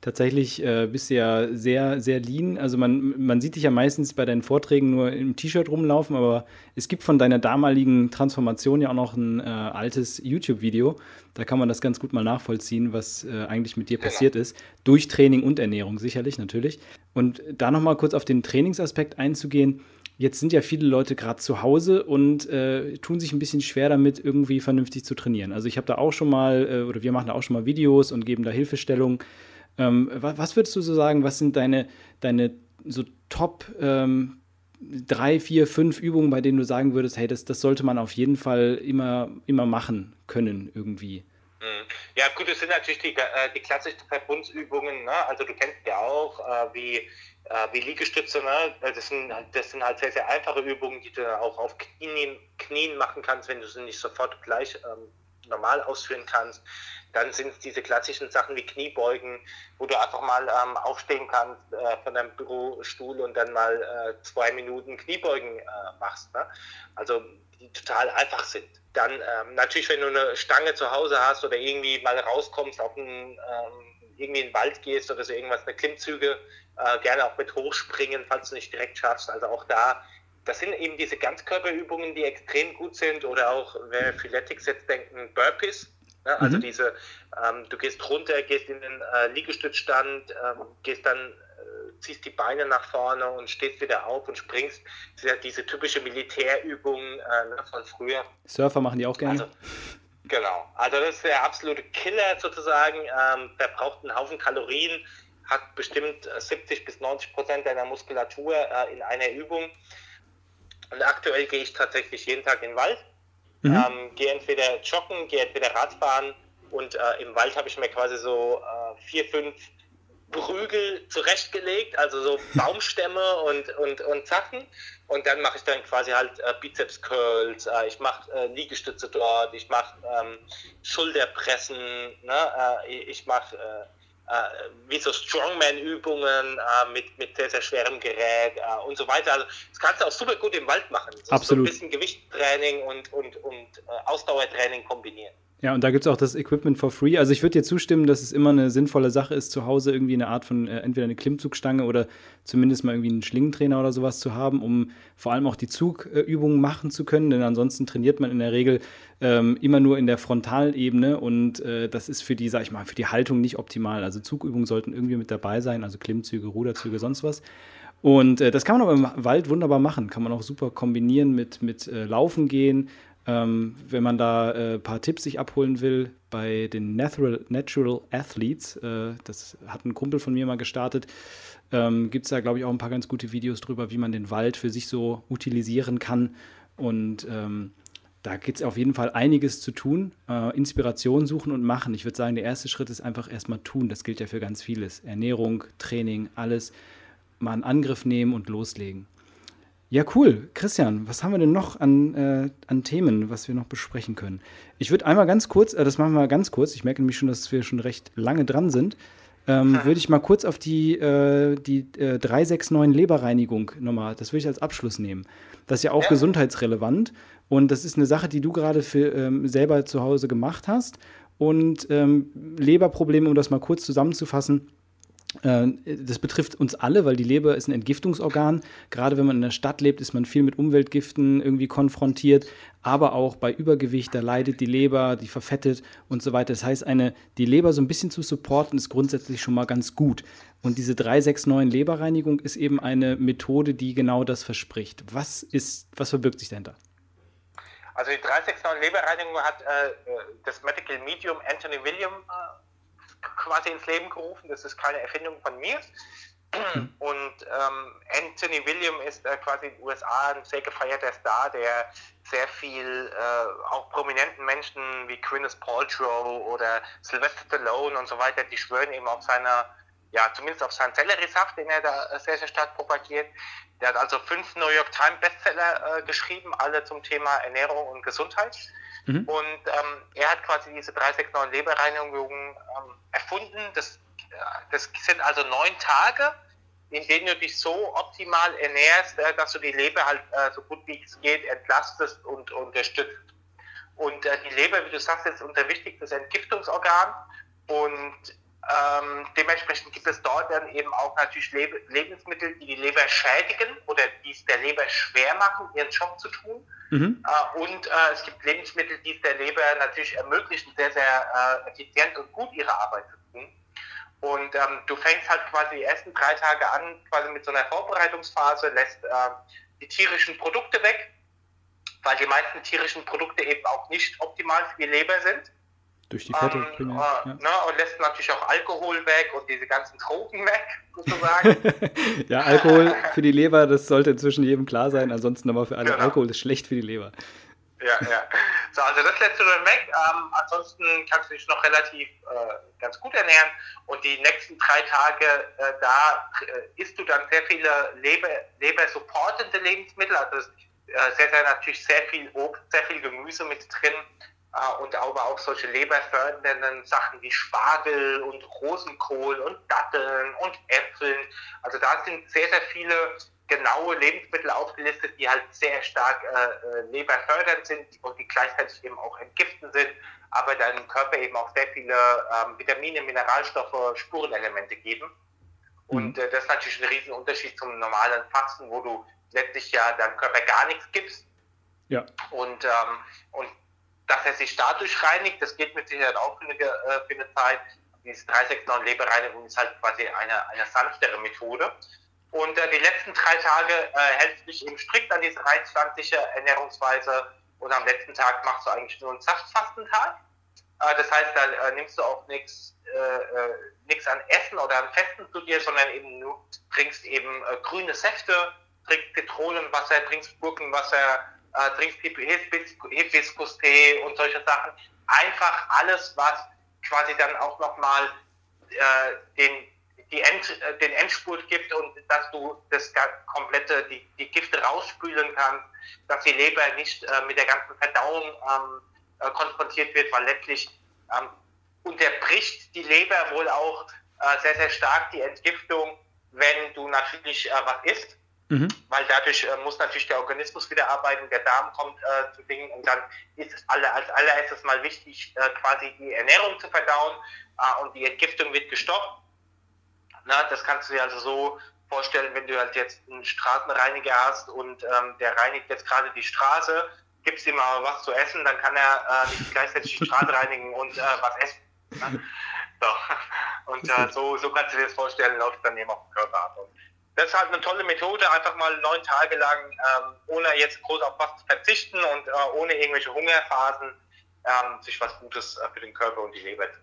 S1: tatsächlich äh, bist du ja sehr, sehr lean. Also man, man sieht dich ja meistens bei deinen Vorträgen nur im T-Shirt rumlaufen, aber es gibt von deiner damaligen Transformation ja auch noch ein äh, altes YouTube-Video. Da kann man das ganz gut mal nachvollziehen, was äh, eigentlich mit dir passiert ist. Durch Training und Ernährung sicherlich, natürlich. Und da nochmal kurz auf den Trainingsaspekt einzugehen. Jetzt sind ja viele Leute gerade zu Hause und äh, tun sich ein bisschen schwer damit, irgendwie vernünftig zu trainieren. Also ich habe da auch schon mal, äh, oder wir machen da auch schon mal Videos und geben da Hilfestellungen. Ähm, was würdest du so sagen, was sind deine, deine so Top ähm, drei, vier, fünf Übungen, bei denen du sagen würdest, hey, das, das sollte man auf jeden Fall immer, immer machen können irgendwie?
S2: Mhm. Ja, gut, es sind natürlich die, äh, die klassischen Verbundsübungen, ne? also du kennst ja auch, äh, wie, äh, wie Liegestütze, ne? das, sind, das sind halt sehr, sehr einfache Übungen, die du auch auf Knien, Knien machen kannst, wenn du sie nicht sofort gleich ähm, normal ausführen kannst. Dann sind es diese klassischen Sachen wie Kniebeugen, wo du einfach mal ähm, aufstehen kannst äh, von deinem Bürostuhl und dann mal äh, zwei Minuten Kniebeugen äh, machst. Ne? Also die total einfach sind. Dann ähm, natürlich, wenn du eine Stange zu Hause hast oder irgendwie mal rauskommst, auf einen, ähm, irgendwie in den Wald gehst oder so irgendwas, eine Klimmzüge, äh, gerne auch mit hochspringen, falls du nicht direkt schaffst. Also auch da das sind eben diese Ganzkörperübungen, die extrem gut sind oder auch, wir Philetics jetzt denken, Burpees. Ne? Also mhm. diese, ähm, du gehst runter, gehst in den äh, Liegestützstand, ähm, gehst dann, äh, ziehst die Beine nach vorne und stehst wieder auf und springst. Das ist ja diese typische Militärübung äh, ne, von früher.
S1: Surfer machen die auch gerne.
S2: Also, genau. Also das ist der absolute Killer sozusagen. Ähm, verbraucht einen Haufen Kalorien, hat bestimmt 70 äh, bis 90 Prozent deiner Muskulatur äh, in einer Übung. Und aktuell gehe ich tatsächlich jeden Tag in den Wald Mhm. Ähm, gehe entweder joggen, gehe entweder Radfahren und äh, im Wald habe ich mir quasi so äh, vier, fünf Prügel zurechtgelegt, also so Baumstämme und, und, und Zacken. Und dann mache ich dann quasi halt äh, Bizeps-Curls, äh, ich mache äh, Liegestütze dort, ich mache ähm, Schulterpressen, ne? Äh, ich mache äh, wie so Strongman-Übungen äh, mit, mit sehr, sehr schwerem Gerät äh, und so weiter. Also das kannst du auch super gut im Wald machen. Das
S1: Absolut.
S2: So ein bisschen Gewichttraining und, und, und äh, Ausdauertraining kombinieren.
S1: Ja, und da gibt es auch das Equipment for free. Also ich würde dir zustimmen, dass es immer eine sinnvolle Sache ist, zu Hause irgendwie eine Art von, äh, entweder eine Klimmzugstange oder zumindest mal irgendwie einen Schlingentrainer oder sowas zu haben, um vor allem auch die Zugübungen machen zu können. Denn ansonsten trainiert man in der Regel ähm, immer nur in der Frontalebene und äh, das ist für die, sag ich mal, für die Haltung nicht optimal. Also Zugübungen sollten irgendwie mit dabei sein, also Klimmzüge, Ruderzüge, sonst was. Und äh, das kann man aber im Wald wunderbar machen. Kann man auch super kombinieren mit, mit äh, Laufen gehen, ähm, wenn man da ein äh, paar Tipps sich abholen will, bei den Natural, Natural Athletes, äh, das hat ein Kumpel von mir mal gestartet, ähm, gibt es da, glaube ich, auch ein paar ganz gute Videos drüber, wie man den Wald für sich so utilisieren kann. Und ähm, da gibt es auf jeden Fall einiges zu tun. Äh, Inspiration suchen und machen. Ich würde sagen, der erste Schritt ist einfach erstmal tun. Das gilt ja für ganz vieles. Ernährung, Training, alles. Mal einen Angriff nehmen und loslegen. Ja, cool. Christian, was haben wir denn noch an, äh, an Themen, was wir noch besprechen können? Ich würde einmal ganz kurz, äh, das machen wir ganz kurz, ich merke nämlich schon, dass wir schon recht lange dran sind, ähm, würde ich mal kurz auf die, äh, die äh, 369 Leberreinigung nochmal, das würde ich als Abschluss nehmen. Das ist ja auch ja. gesundheitsrelevant und das ist eine Sache, die du gerade für ähm, selber zu Hause gemacht hast. Und ähm, Leberprobleme, um das mal kurz zusammenzufassen, das betrifft uns alle, weil die Leber ist ein Entgiftungsorgan. Gerade wenn man in der Stadt lebt, ist man viel mit Umweltgiften irgendwie konfrontiert. Aber auch bei Übergewicht, da leidet die Leber, die verfettet und so weiter. Das heißt, eine, die Leber so ein bisschen zu supporten, ist grundsätzlich schon mal ganz gut. Und diese 369 Leberreinigung ist eben eine Methode, die genau das verspricht. Was, ist, was verbirgt sich dahinter?
S2: Also die 369 Leberreinigung hat äh, das Medical Medium Anthony William äh, quasi ins Leben gerufen. Das ist keine Erfindung von mir. Mhm. Und ähm, Anthony William ist äh, quasi in den USA ein sehr gefeierter Star, der sehr viel äh, auch prominenten Menschen wie Gwyneth Paltrow oder Sylvester Stallone und so weiter, die schwören eben auf seiner, ja, zumindest auf seinen Selleriesaft, den er da sehr, sehr stark propagiert. Der hat also fünf New York Times Bestseller äh, geschrieben, alle zum Thema Ernährung und Gesundheit. Mhm. Und ähm, er hat quasi diese 369 Leberreinigungen ähm, erfunden. Das, äh, das sind also neun Tage, in denen du dich so optimal ernährst, äh, dass du die Leber halt äh, so gut wie es geht entlastest und unterstützt. Und äh, die Leber, wie du sagst, ist unser wichtigstes Entgiftungsorgan. Und ähm, dementsprechend gibt es dort dann eben auch natürlich Leb Lebensmittel, die die Leber schädigen oder die es der Leber schwer machen, ihren Job zu tun. Mhm. Äh, und äh, es gibt Lebensmittel, die es der Leber natürlich ermöglichen, sehr, sehr äh, effizient und gut ihre Arbeit zu tun. Und ähm, du fängst halt quasi die ersten drei Tage an, quasi mit so einer Vorbereitungsphase, lässt äh, die tierischen Produkte weg, weil die meisten tierischen Produkte eben auch nicht optimal für die Leber sind.
S1: Durch die Fette
S2: ähm, primär. Äh, ja. ne, und lässt natürlich auch Alkohol weg und diese ganzen Drogen weg, sozusagen.
S1: ja, Alkohol für die Leber, das sollte inzwischen jedem klar sein. Ansonsten aber für alle, genau. Alkohol ist schlecht für die Leber.
S2: Ja, ja. So, also das lässt du dann weg. Ähm, ansonsten kannst du dich noch relativ äh, ganz gut ernähren. Und die nächsten drei Tage, äh, da äh, isst du dann sehr viele Leber, Leber-supportende Lebensmittel. Also äh, sehr, sehr natürlich sehr viel Obst, sehr viel Gemüse mit drin äh, und aber auch solche leberfördernden Sachen wie Spargel und Rosenkohl und Datteln und Äpfeln. Also da sind sehr, sehr viele genaue Lebensmittel aufgelistet, die halt sehr stark äh, äh leberfördernd sind und die gleichzeitig eben auch entgiften sind, aber deinem Körper eben auch sehr viele ähm, Vitamine, Mineralstoffe, Spurenelemente geben. Und mhm. äh, das ist natürlich ein Riesenunterschied zum normalen Fasten, wo du letztlich ja deinem Körper gar nichts gibst. Ja. Und, ähm, und dass er sich dadurch reinigt, das geht mit Sicherheit auch für eine, äh, für eine Zeit. Diese 369 Lebereinigung ist halt quasi eine, eine sanftere Methode. Und äh, die letzten drei Tage äh, hältst du dich eben strikt an diese rein pflanzliche Ernährungsweise und am letzten Tag machst du eigentlich nur einen Saftfastentag. Äh, das heißt, da äh, nimmst du auch nichts äh, an Essen oder an Festen zu dir, sondern eben nur trinkst eben grüne Säfte, trinkst Zitronenwasser, trinkst Gurkenwasser, äh, trinkst Hibiskus-Tee und solche Sachen. Einfach alles, was quasi dann auch nochmal äh, den, End, äh, den Endspurt gibt und dass du das komplette, die, die Gifte rausspülen kannst, dass die Leber nicht äh, mit der ganzen Verdauung ähm, äh, konfrontiert wird, weil letztlich ähm, unterbricht die Leber wohl auch äh, sehr, sehr stark die Entgiftung, wenn du natürlich äh, was isst Mhm. Weil dadurch äh, muss natürlich der Organismus wieder arbeiten, der Darm kommt äh, zu Dingen und dann ist es alle, als allererstes mal wichtig, äh, quasi die Ernährung zu verdauen äh, und die Entgiftung wird gestoppt. Na, das kannst du dir also so vorstellen, wenn du halt jetzt einen Straßenreiniger hast und ähm, der reinigt jetzt gerade die Straße, gibst ihm aber was zu essen, dann kann er äh, nicht gleichzeitig die Straße reinigen und äh, was essen. Ne? So. Und so, so kannst du dir das vorstellen, läuft dann eben auf dem Körper ab. Und das ist halt eine tolle Methode, einfach mal neun Tage lang, ähm, ohne jetzt groß auf was zu verzichten und äh, ohne irgendwelche Hungerphasen, ähm, sich was Gutes äh, für den Körper und die Leber zu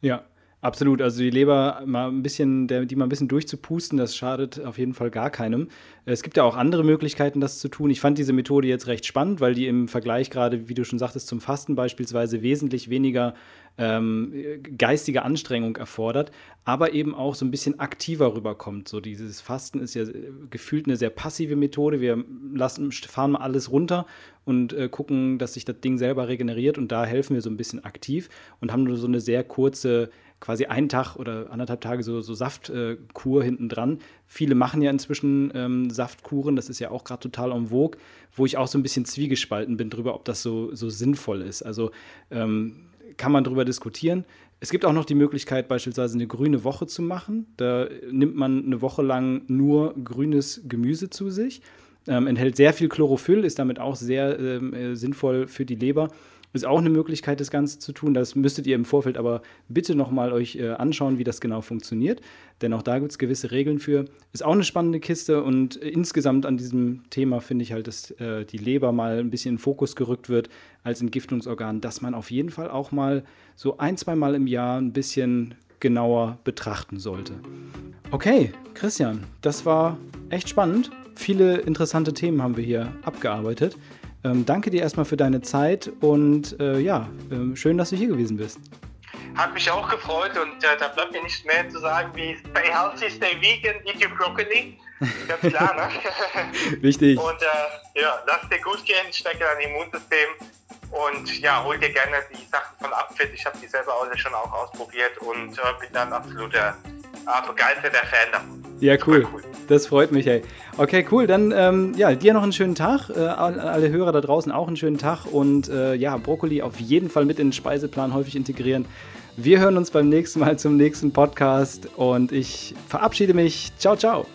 S1: Ja, Absolut, also die Leber mal ein bisschen, der, die mal ein bisschen durchzupusten, das schadet auf jeden Fall gar keinem. Es gibt ja auch andere Möglichkeiten, das zu tun. Ich fand diese Methode jetzt recht spannend, weil die im Vergleich gerade, wie du schon sagtest, zum Fasten beispielsweise wesentlich weniger ähm, geistige Anstrengung erfordert, aber eben auch so ein bisschen aktiver rüberkommt. So dieses Fasten ist ja gefühlt eine sehr passive Methode. Wir lassen, fahren mal alles runter und äh, gucken, dass sich das Ding selber regeneriert und da helfen wir so ein bisschen aktiv und haben nur so eine sehr kurze quasi einen Tag oder anderthalb Tage so, so Saftkur äh, hinten dran. Viele machen ja inzwischen ähm, Saftkuren, das ist ja auch gerade total en vogue, wo ich auch so ein bisschen zwiegespalten bin drüber, ob das so, so sinnvoll ist. Also ähm, kann man drüber diskutieren. Es gibt auch noch die Möglichkeit, beispielsweise eine grüne Woche zu machen. Da nimmt man eine Woche lang nur grünes Gemüse zu sich. Ähm, enthält sehr viel Chlorophyll, ist damit auch sehr ähm, äh, sinnvoll für die Leber ist auch eine Möglichkeit, das Ganze zu tun. Das müsstet ihr im Vorfeld aber bitte nochmal euch äh, anschauen, wie das genau funktioniert. Denn auch da gibt es gewisse Regeln für. Ist auch eine spannende Kiste und äh, insgesamt an diesem Thema finde ich halt, dass äh, die Leber mal ein bisschen in Fokus gerückt wird als Entgiftungsorgan, dass man auf jeden Fall auch mal so ein, zwei Mal im Jahr ein bisschen genauer betrachten sollte. Okay, Christian, das war echt spannend. Viele interessante Themen haben wir hier abgearbeitet. Ähm, danke dir erstmal für deine Zeit und äh, ja, äh, schön, dass du hier gewesen bist.
S2: Hat mich auch gefreut und äh, da bleibt mir nicht mehr zu sagen wie stay healthy, stay vegan, eat your broccoli. Ganz klar, ne?
S1: Wichtig.
S2: Und äh, ja, lass dir gut gehen, stecke dein Immunsystem und ja, hol dir gerne die Sachen von Upfit. Ich habe die selber alle schon auch ausprobiert und äh, bin dann absoluter begeisterter Fan davon.
S1: Ja, cool. cool. Das freut mich, ey. Okay, cool. Dann ähm, ja, dir noch einen schönen Tag. Äh, alle Hörer da draußen auch einen schönen Tag. Und äh, ja, Brokkoli auf jeden Fall mit in den Speiseplan häufig integrieren. Wir hören uns beim nächsten Mal zum nächsten Podcast und ich verabschiede mich. Ciao, ciao.